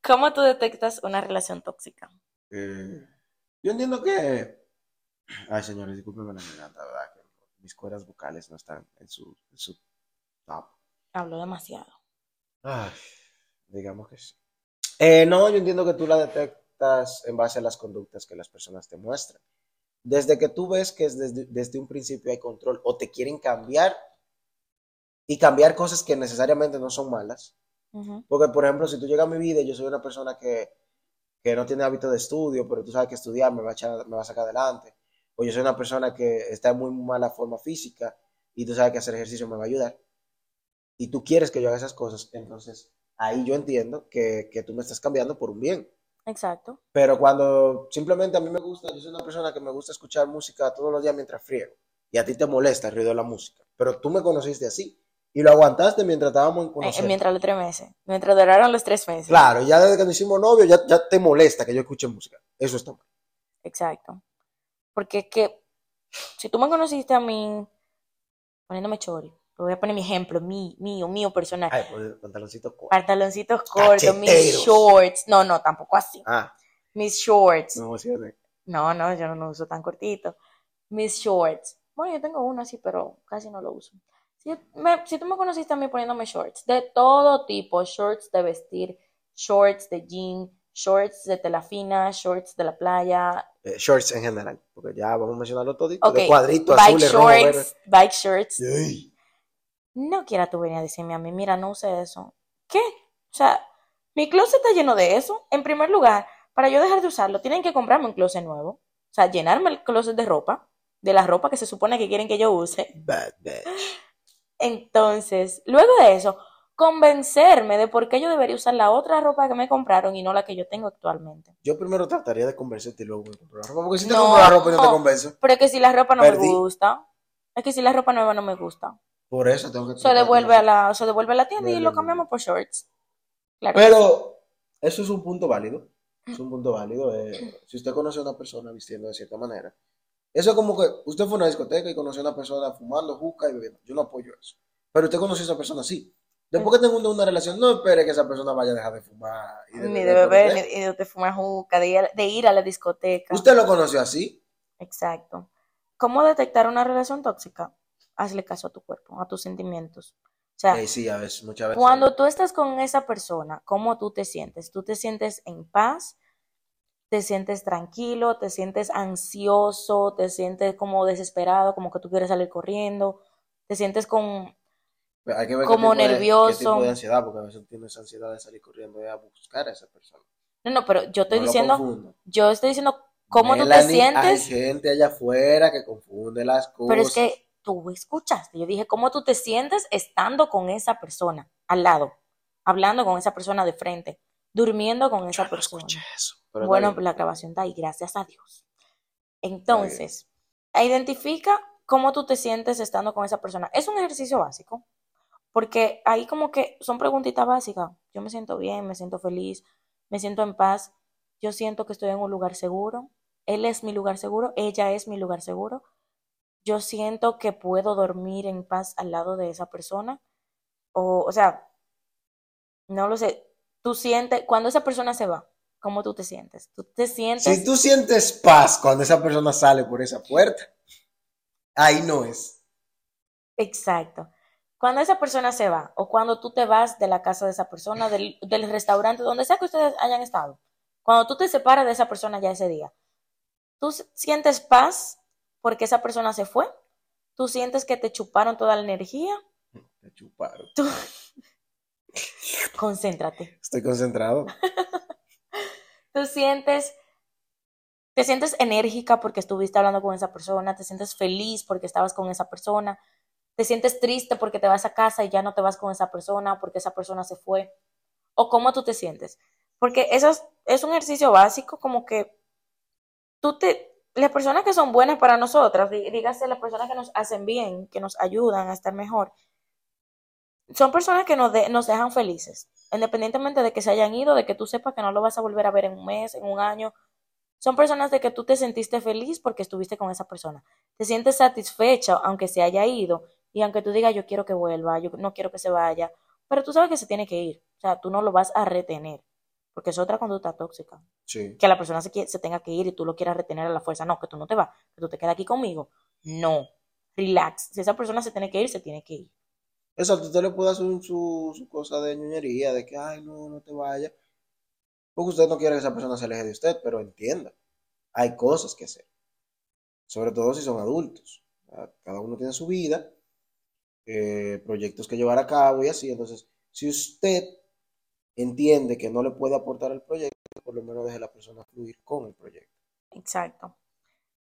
A: ¿Cómo tú detectas una relación tóxica?
B: Eh, yo entiendo que. Ay, señores, discúlpenme la garganta, ¿verdad? Que mis cuerdas vocales no están en su, en su top.
A: Hablo demasiado.
B: Ay, digamos que sí. Eh, no, yo entiendo que tú la detectas en base a las conductas que las personas te muestran. Desde que tú ves que es desde, desde un principio hay control o te quieren cambiar y cambiar cosas que necesariamente no son malas. Porque, por ejemplo, si tú llegas a mi vida y yo soy una persona que, que no tiene hábito de estudio, pero tú sabes que estudiar me va a, echar- me va a sacar adelante. O yo soy una persona que está en muy mala forma física y tú sabes que hacer ejercicio me va a ayudar. Y tú quieres que yo haga esas cosas, entonces ahí yo entiendo que, que tú me estás cambiando por un bien.
A: Exacto.
B: Pero cuando simplemente a mí me gusta, yo soy una persona que me gusta escuchar música todos los días mientras friego. Y a ti te molesta el ruido de la música. Pero tú me conociste así. Y lo aguantaste mientras estábamos en
A: Eh,
B: conocer.
A: mientras los tres meses. Mientras duraron los tres meses.
B: Claro, ya desde que nos hicimos novios, ya, ya te molesta que yo escuche música. Eso está mal.
A: Exacto. Porque es que si tú me conociste a mí poniéndome chori, voy a poner mi ejemplo, mi, mío, mío personal.
B: Ay, pues pantaloncito corto.
A: Pantaloncitos cortos, mis shorts. No, no, tampoco así.
B: Ah,
A: Mis shorts.
B: no.
A: No, no, yo no uso tan cortito. Mis shorts. Bueno, yo tengo uno así, pero casi no lo uso. Si, me- si tú me conociste a mí poniéndome shorts, de todo tipo, shorts de vestir, shorts de jean, shorts de tela fina, shorts de la playa,
B: Eh, shorts en general, porque ya vamos a mencionarlo todito.
A: ok,
B: de cuadrito,
A: bike
B: azul, rojo, verde.
A: shorts, bike shorts. No quiera tú venir a decirme a mí, mira, no use eso. ¿Qué? O sea, mi closet está lleno de eso. En primer lugar, para yo dejar de usarlo, tienen que comprarme un closet nuevo. O sea, llenarme el closet de ropa, de la ropa que se supone que quieren que yo use.
B: Bad bitch.
A: Entonces, luego de eso, convencerme de por qué yo debería usar la otra ropa que me compraron y no la que yo tengo actualmente.
B: Yo primero trataría de convencerte y luego me compro la ropa. Porque si te
A: No.
B: compro la ropa y no te convenzo,
A: Pero es que si la ropa no
B: Perdí.
A: me gusta, es que si la ropa nueva no me gusta,
B: por eso tengo que
A: se devuelve a la, se devuelve a la tienda y lo cambiamos por shorts. Claro.
B: Pero eso es un punto válido. Es un punto válido. eh, si usted conoce a una persona vistiendo de cierta manera, eso es como que usted fue a una discoteca y conoció a una persona fumando, juca y bebiendo. Yo no apoyo eso. Pero usted conoció a esa persona así. Después que tenga una, una relación, no espere que esa persona vaya a dejar de fumar. y de
A: Ni de
B: beber
A: ni de fumar juca, de ir, a- de ir a la discoteca.
B: Usted lo conoció así.
A: Exacto. ¿Cómo detectar una relación tóxica? Hazle caso a tu cuerpo, a tus sentimientos. O sea,
B: Eh, sí, a veces, muchas veces.
A: cuando tú estás con esa persona, ¿cómo tú te sientes? ¿Tú te sientes en paz? ¿Te sientes tranquilo? ¿Te sientes ansioso? ¿Te sientes como desesperado, como que tú quieres salir corriendo? ¿Te sientes con...
B: Hay que ver
A: como
B: qué tipo de-
A: nervioso.
B: qué tipo de ansiedad, porque a veces tienes ansiedad de salir corriendo y a buscar a esa persona.
A: No, no, pero yo estoy
B: No
A: diciendo, yo estoy diciendo cómo tú te sientes.
B: Hay gente allá afuera que confunde las cosas.
A: Pero es que tú escuchaste, yo dije, ¿cómo tú te sientes estando con esa persona al lado, hablando con esa persona de frente, durmiendo con
B: Yo
A: esa
B: no
A: persona?
B: escuché eso. pero
A: Bueno, la grabación está ahí, gracias a Dios. Entonces, identifica cómo tú te sientes estando con esa persona. Es un ejercicio básico, porque ahí como que son preguntitas básicas. Yo me siento bien, me siento feliz, me siento en paz, yo siento que estoy en un lugar seguro, él es mi lugar seguro, ella es mi lugar seguro. Yo siento que puedo dormir en paz al lado de esa persona. O, o sea, no lo sé. Tú sientes, cuando esa persona se va, ¿cómo tú te sientes? ¿Tú te sientes?
B: Si tú sientes paz cuando esa persona sale por esa puerta, ahí no es.
A: Exacto. Cuando esa persona se va o cuando tú te vas de la casa de esa persona, del, del restaurante, donde sea que ustedes hayan estado, cuando tú te separas de esa persona ya ese día, tú sientes paz porque esa persona se fue, tú sientes que te chuparon toda la energía,
B: Te chuparon.
A: tú... Concéntrate.
B: Estoy concentrado.
A: Tú sientes, te sientes enérgica porque estuviste hablando con esa persona, te sientes feliz porque estabas con esa persona, te sientes triste porque te vas a casa y ya no te vas con esa persona porque esa persona se fue. O cómo tú te sientes. Porque eso es, es un ejercicio básico como que tú te, las personas que son buenas para nosotras, dí- dígase las personas que nos hacen bien, que nos ayudan a estar mejor, son personas que nos, de- nos dejan felices, independientemente de que se hayan ido, de que tú sepas que no lo vas a volver a ver en un mes, en un año. Son personas de que tú te sentiste feliz porque estuviste con esa persona. Te sientes satisfecha aunque se haya ido y aunque tú digas yo quiero que vuelva, yo no quiero que se vaya, pero tú sabes que se tiene que ir. O sea, tú no lo vas a retener porque es otra conducta tóxica.
B: Sí.
A: Que la persona se, tenga que ir y tú lo quieras retener a la fuerza. No, que tú no te vas, que tú te quedas aquí conmigo. No, relax. Si esa persona se tiene que ir, se tiene que ir.
B: Exacto, usted le puede hacer su, su cosa de ñoñería, de que, ay, no, no te vayas. Porque usted no quiere que esa persona se aleje de usted, pero entienda, hay cosas que hacer. Sobre todo si son adultos. Cada uno tiene su vida, eh, proyectos que llevar a cabo y así. Entonces, si usted entiende que no le puede aportar el proyecto, por lo menos deje a la persona fluir con el proyecto.
A: Exacto.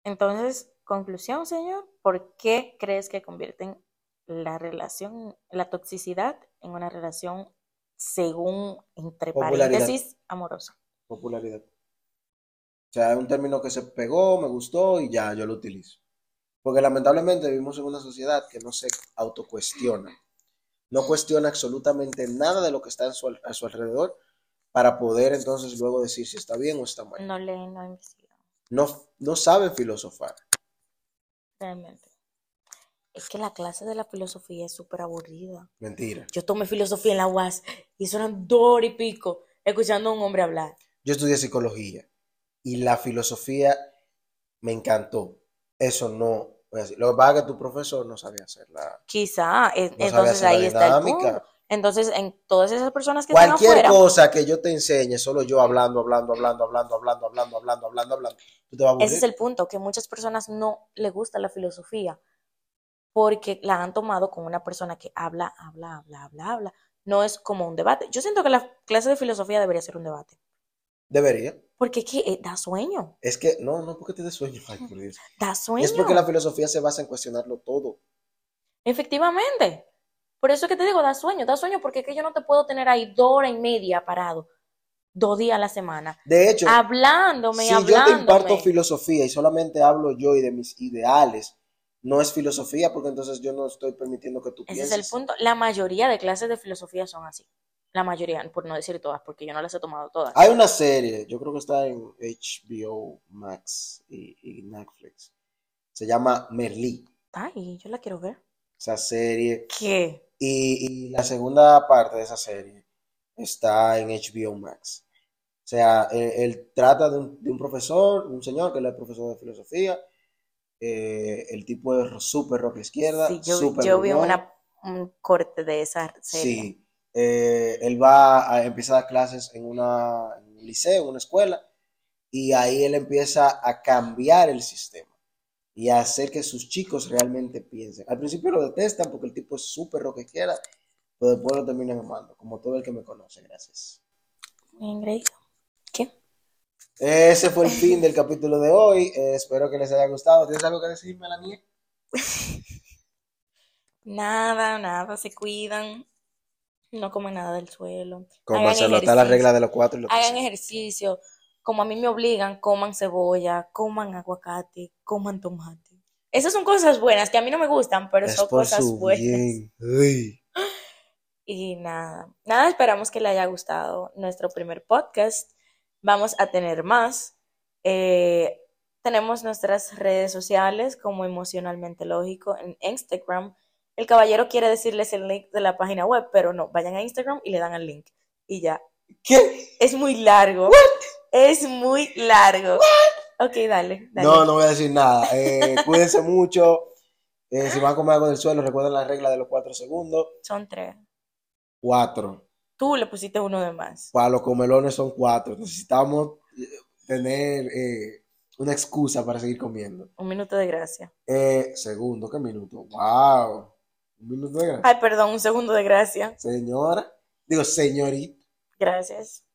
A: Entonces, conclusión, señor, ¿por qué crees que convierten la relación, la toxicidad en una relación según, entre paréntesis, amorosa?
B: Popularidad. O sea, es un término que se pegó, me gustó y ya, yo lo utilizo. Porque lamentablemente vivimos en una sociedad que no se autocuestiona. No cuestiona absolutamente nada de lo que está en su al- a su alrededor para poder entonces luego decir si está bien o está mal.
A: No leen, no investigan,
B: No, no sabe filosofar.
A: realmente. Es que la clase de la filosofía es súper aburrida.
B: Mentira.
A: Yo tomé filosofía en la UAS y eso eran dos horas y pico escuchando a un hombre hablar.
B: Yo estudié psicología y la filosofía me encantó. Eso no. Decir. Lo que pasa es que tu profesor no sabía hacerla.
A: Quizá, entonces ahí está el punto. Entonces, en todas esas personas que están
B: Cualquier
A: afuera,
B: cosa que yo te enseñe, solo yo hablando, hablando, hablando, hablando, hablando, hablando, hablando, hablando, hablando, tú te vas a aburrir.
A: ese es el punto, que muchas personas no le gusta la filosofía porque la han tomado con una persona que habla, habla, habla, habla, habla. No es como un debate. Yo siento que la clase de filosofía debería ser un debate.
B: Debería.
A: Porque es que eh, da sueño,
B: Es que, no, no porque te dé sueño, ay, por Dios.
A: da sueño.
B: Es porque la filosofía se basa en cuestionarlo todo.
A: Efectivamente. Por eso es que te digo, da sueño, da sueño porque es que yo no te puedo tener ahí dos horas y media parado, dos días a la semana,
B: De hecho,
A: hablándome y
B: si yo te
A: hablándome.
B: imparto filosofía y solamente hablo yo y de mis ideales, no es filosofía porque entonces yo no estoy permitiendo que tú
A: Ese es
B: pienses.
A: el punto. La mayoría de clases de filosofía son así. La mayoría, por no decir todas, porque yo no las he tomado todas.
B: Hay una serie, yo creo que está en HBO Max y, y Netflix. Se llama Merlí.
A: Ay, yo la quiero ver.
B: Esa serie.
A: ¿Qué?
B: Y, y la segunda parte de esa serie está en HBO Max. O sea, él, él trata de un, de un profesor, un señor que él es profesor de filosofía. Eh, el tipo es súper rock izquierda,
A: Sí, yo, vi una, un corte de esa serie.
B: Sí, eh, él va a empezar a dar clases en, una, en un liceo, en una escuela, y ahí él empieza a cambiar el sistema y a hacer que sus chicos realmente piensen. Al principio lo detestan porque el tipo es súper rock izquierda, pero después lo terminan amando, como todo el que me conoce, gracias.
A: Engreído. ¿Qué?
B: Ese fue el fin del capítulo de hoy. Eh, espero que les haya gustado. ¿Tienes algo que decir, Melanie?
A: Nada, nada, se cuidan. No comen nada del suelo.
B: Como se nota la regla de los cuatro y los
A: Hagan ejercicio. Como a mí me obligan, coman cebolla, coman aguacate, coman tomate. Esas son cosas buenas que a mí no me gustan, pero
B: Es
A: son cosas buenas.
B: Uy.
A: Y nada, nada, esperamos que le haya gustado nuestro primer podcast. Vamos a tener más. Eh, tenemos nuestras redes sociales como Emocionalmente Lógico en Instagram. El caballero quiere decirles el link de la página web, pero no, vayan a Instagram y le dan al link. Y ya.
B: ¿Qué?
A: Es muy largo. Es muy largo. Ok, dale, dale.
B: No, no voy a decir nada. Eh, cuídense mucho. Eh, si van a comer algo del suelo, recuerden la regla de los cuatro segundos.
A: Son tres.
B: Cuatro.
A: Tú le pusiste uno de más.
B: Para los comelones son cuatro. Necesitamos eh, tener eh, una excusa para seguir comiendo.
A: Un minuto de gracia.
B: Eh, segundo, ¿qué minuto? Wow. Un minuto de gracia.
A: Ay, perdón, un segundo de gracia.
B: Señora. Digo, señorita.
A: Gracias.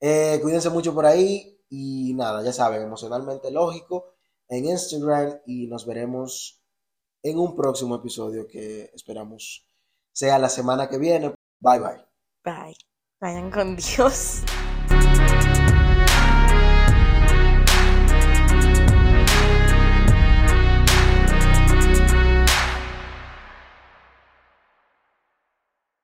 B: Eh, cuídense mucho por ahí. Y nada, ya saben, emocionalmente lógico en Instagram. Y nos veremos en un próximo episodio que esperamos sea la semana que viene. Bye bye.
A: Bye. Vayan con Dios.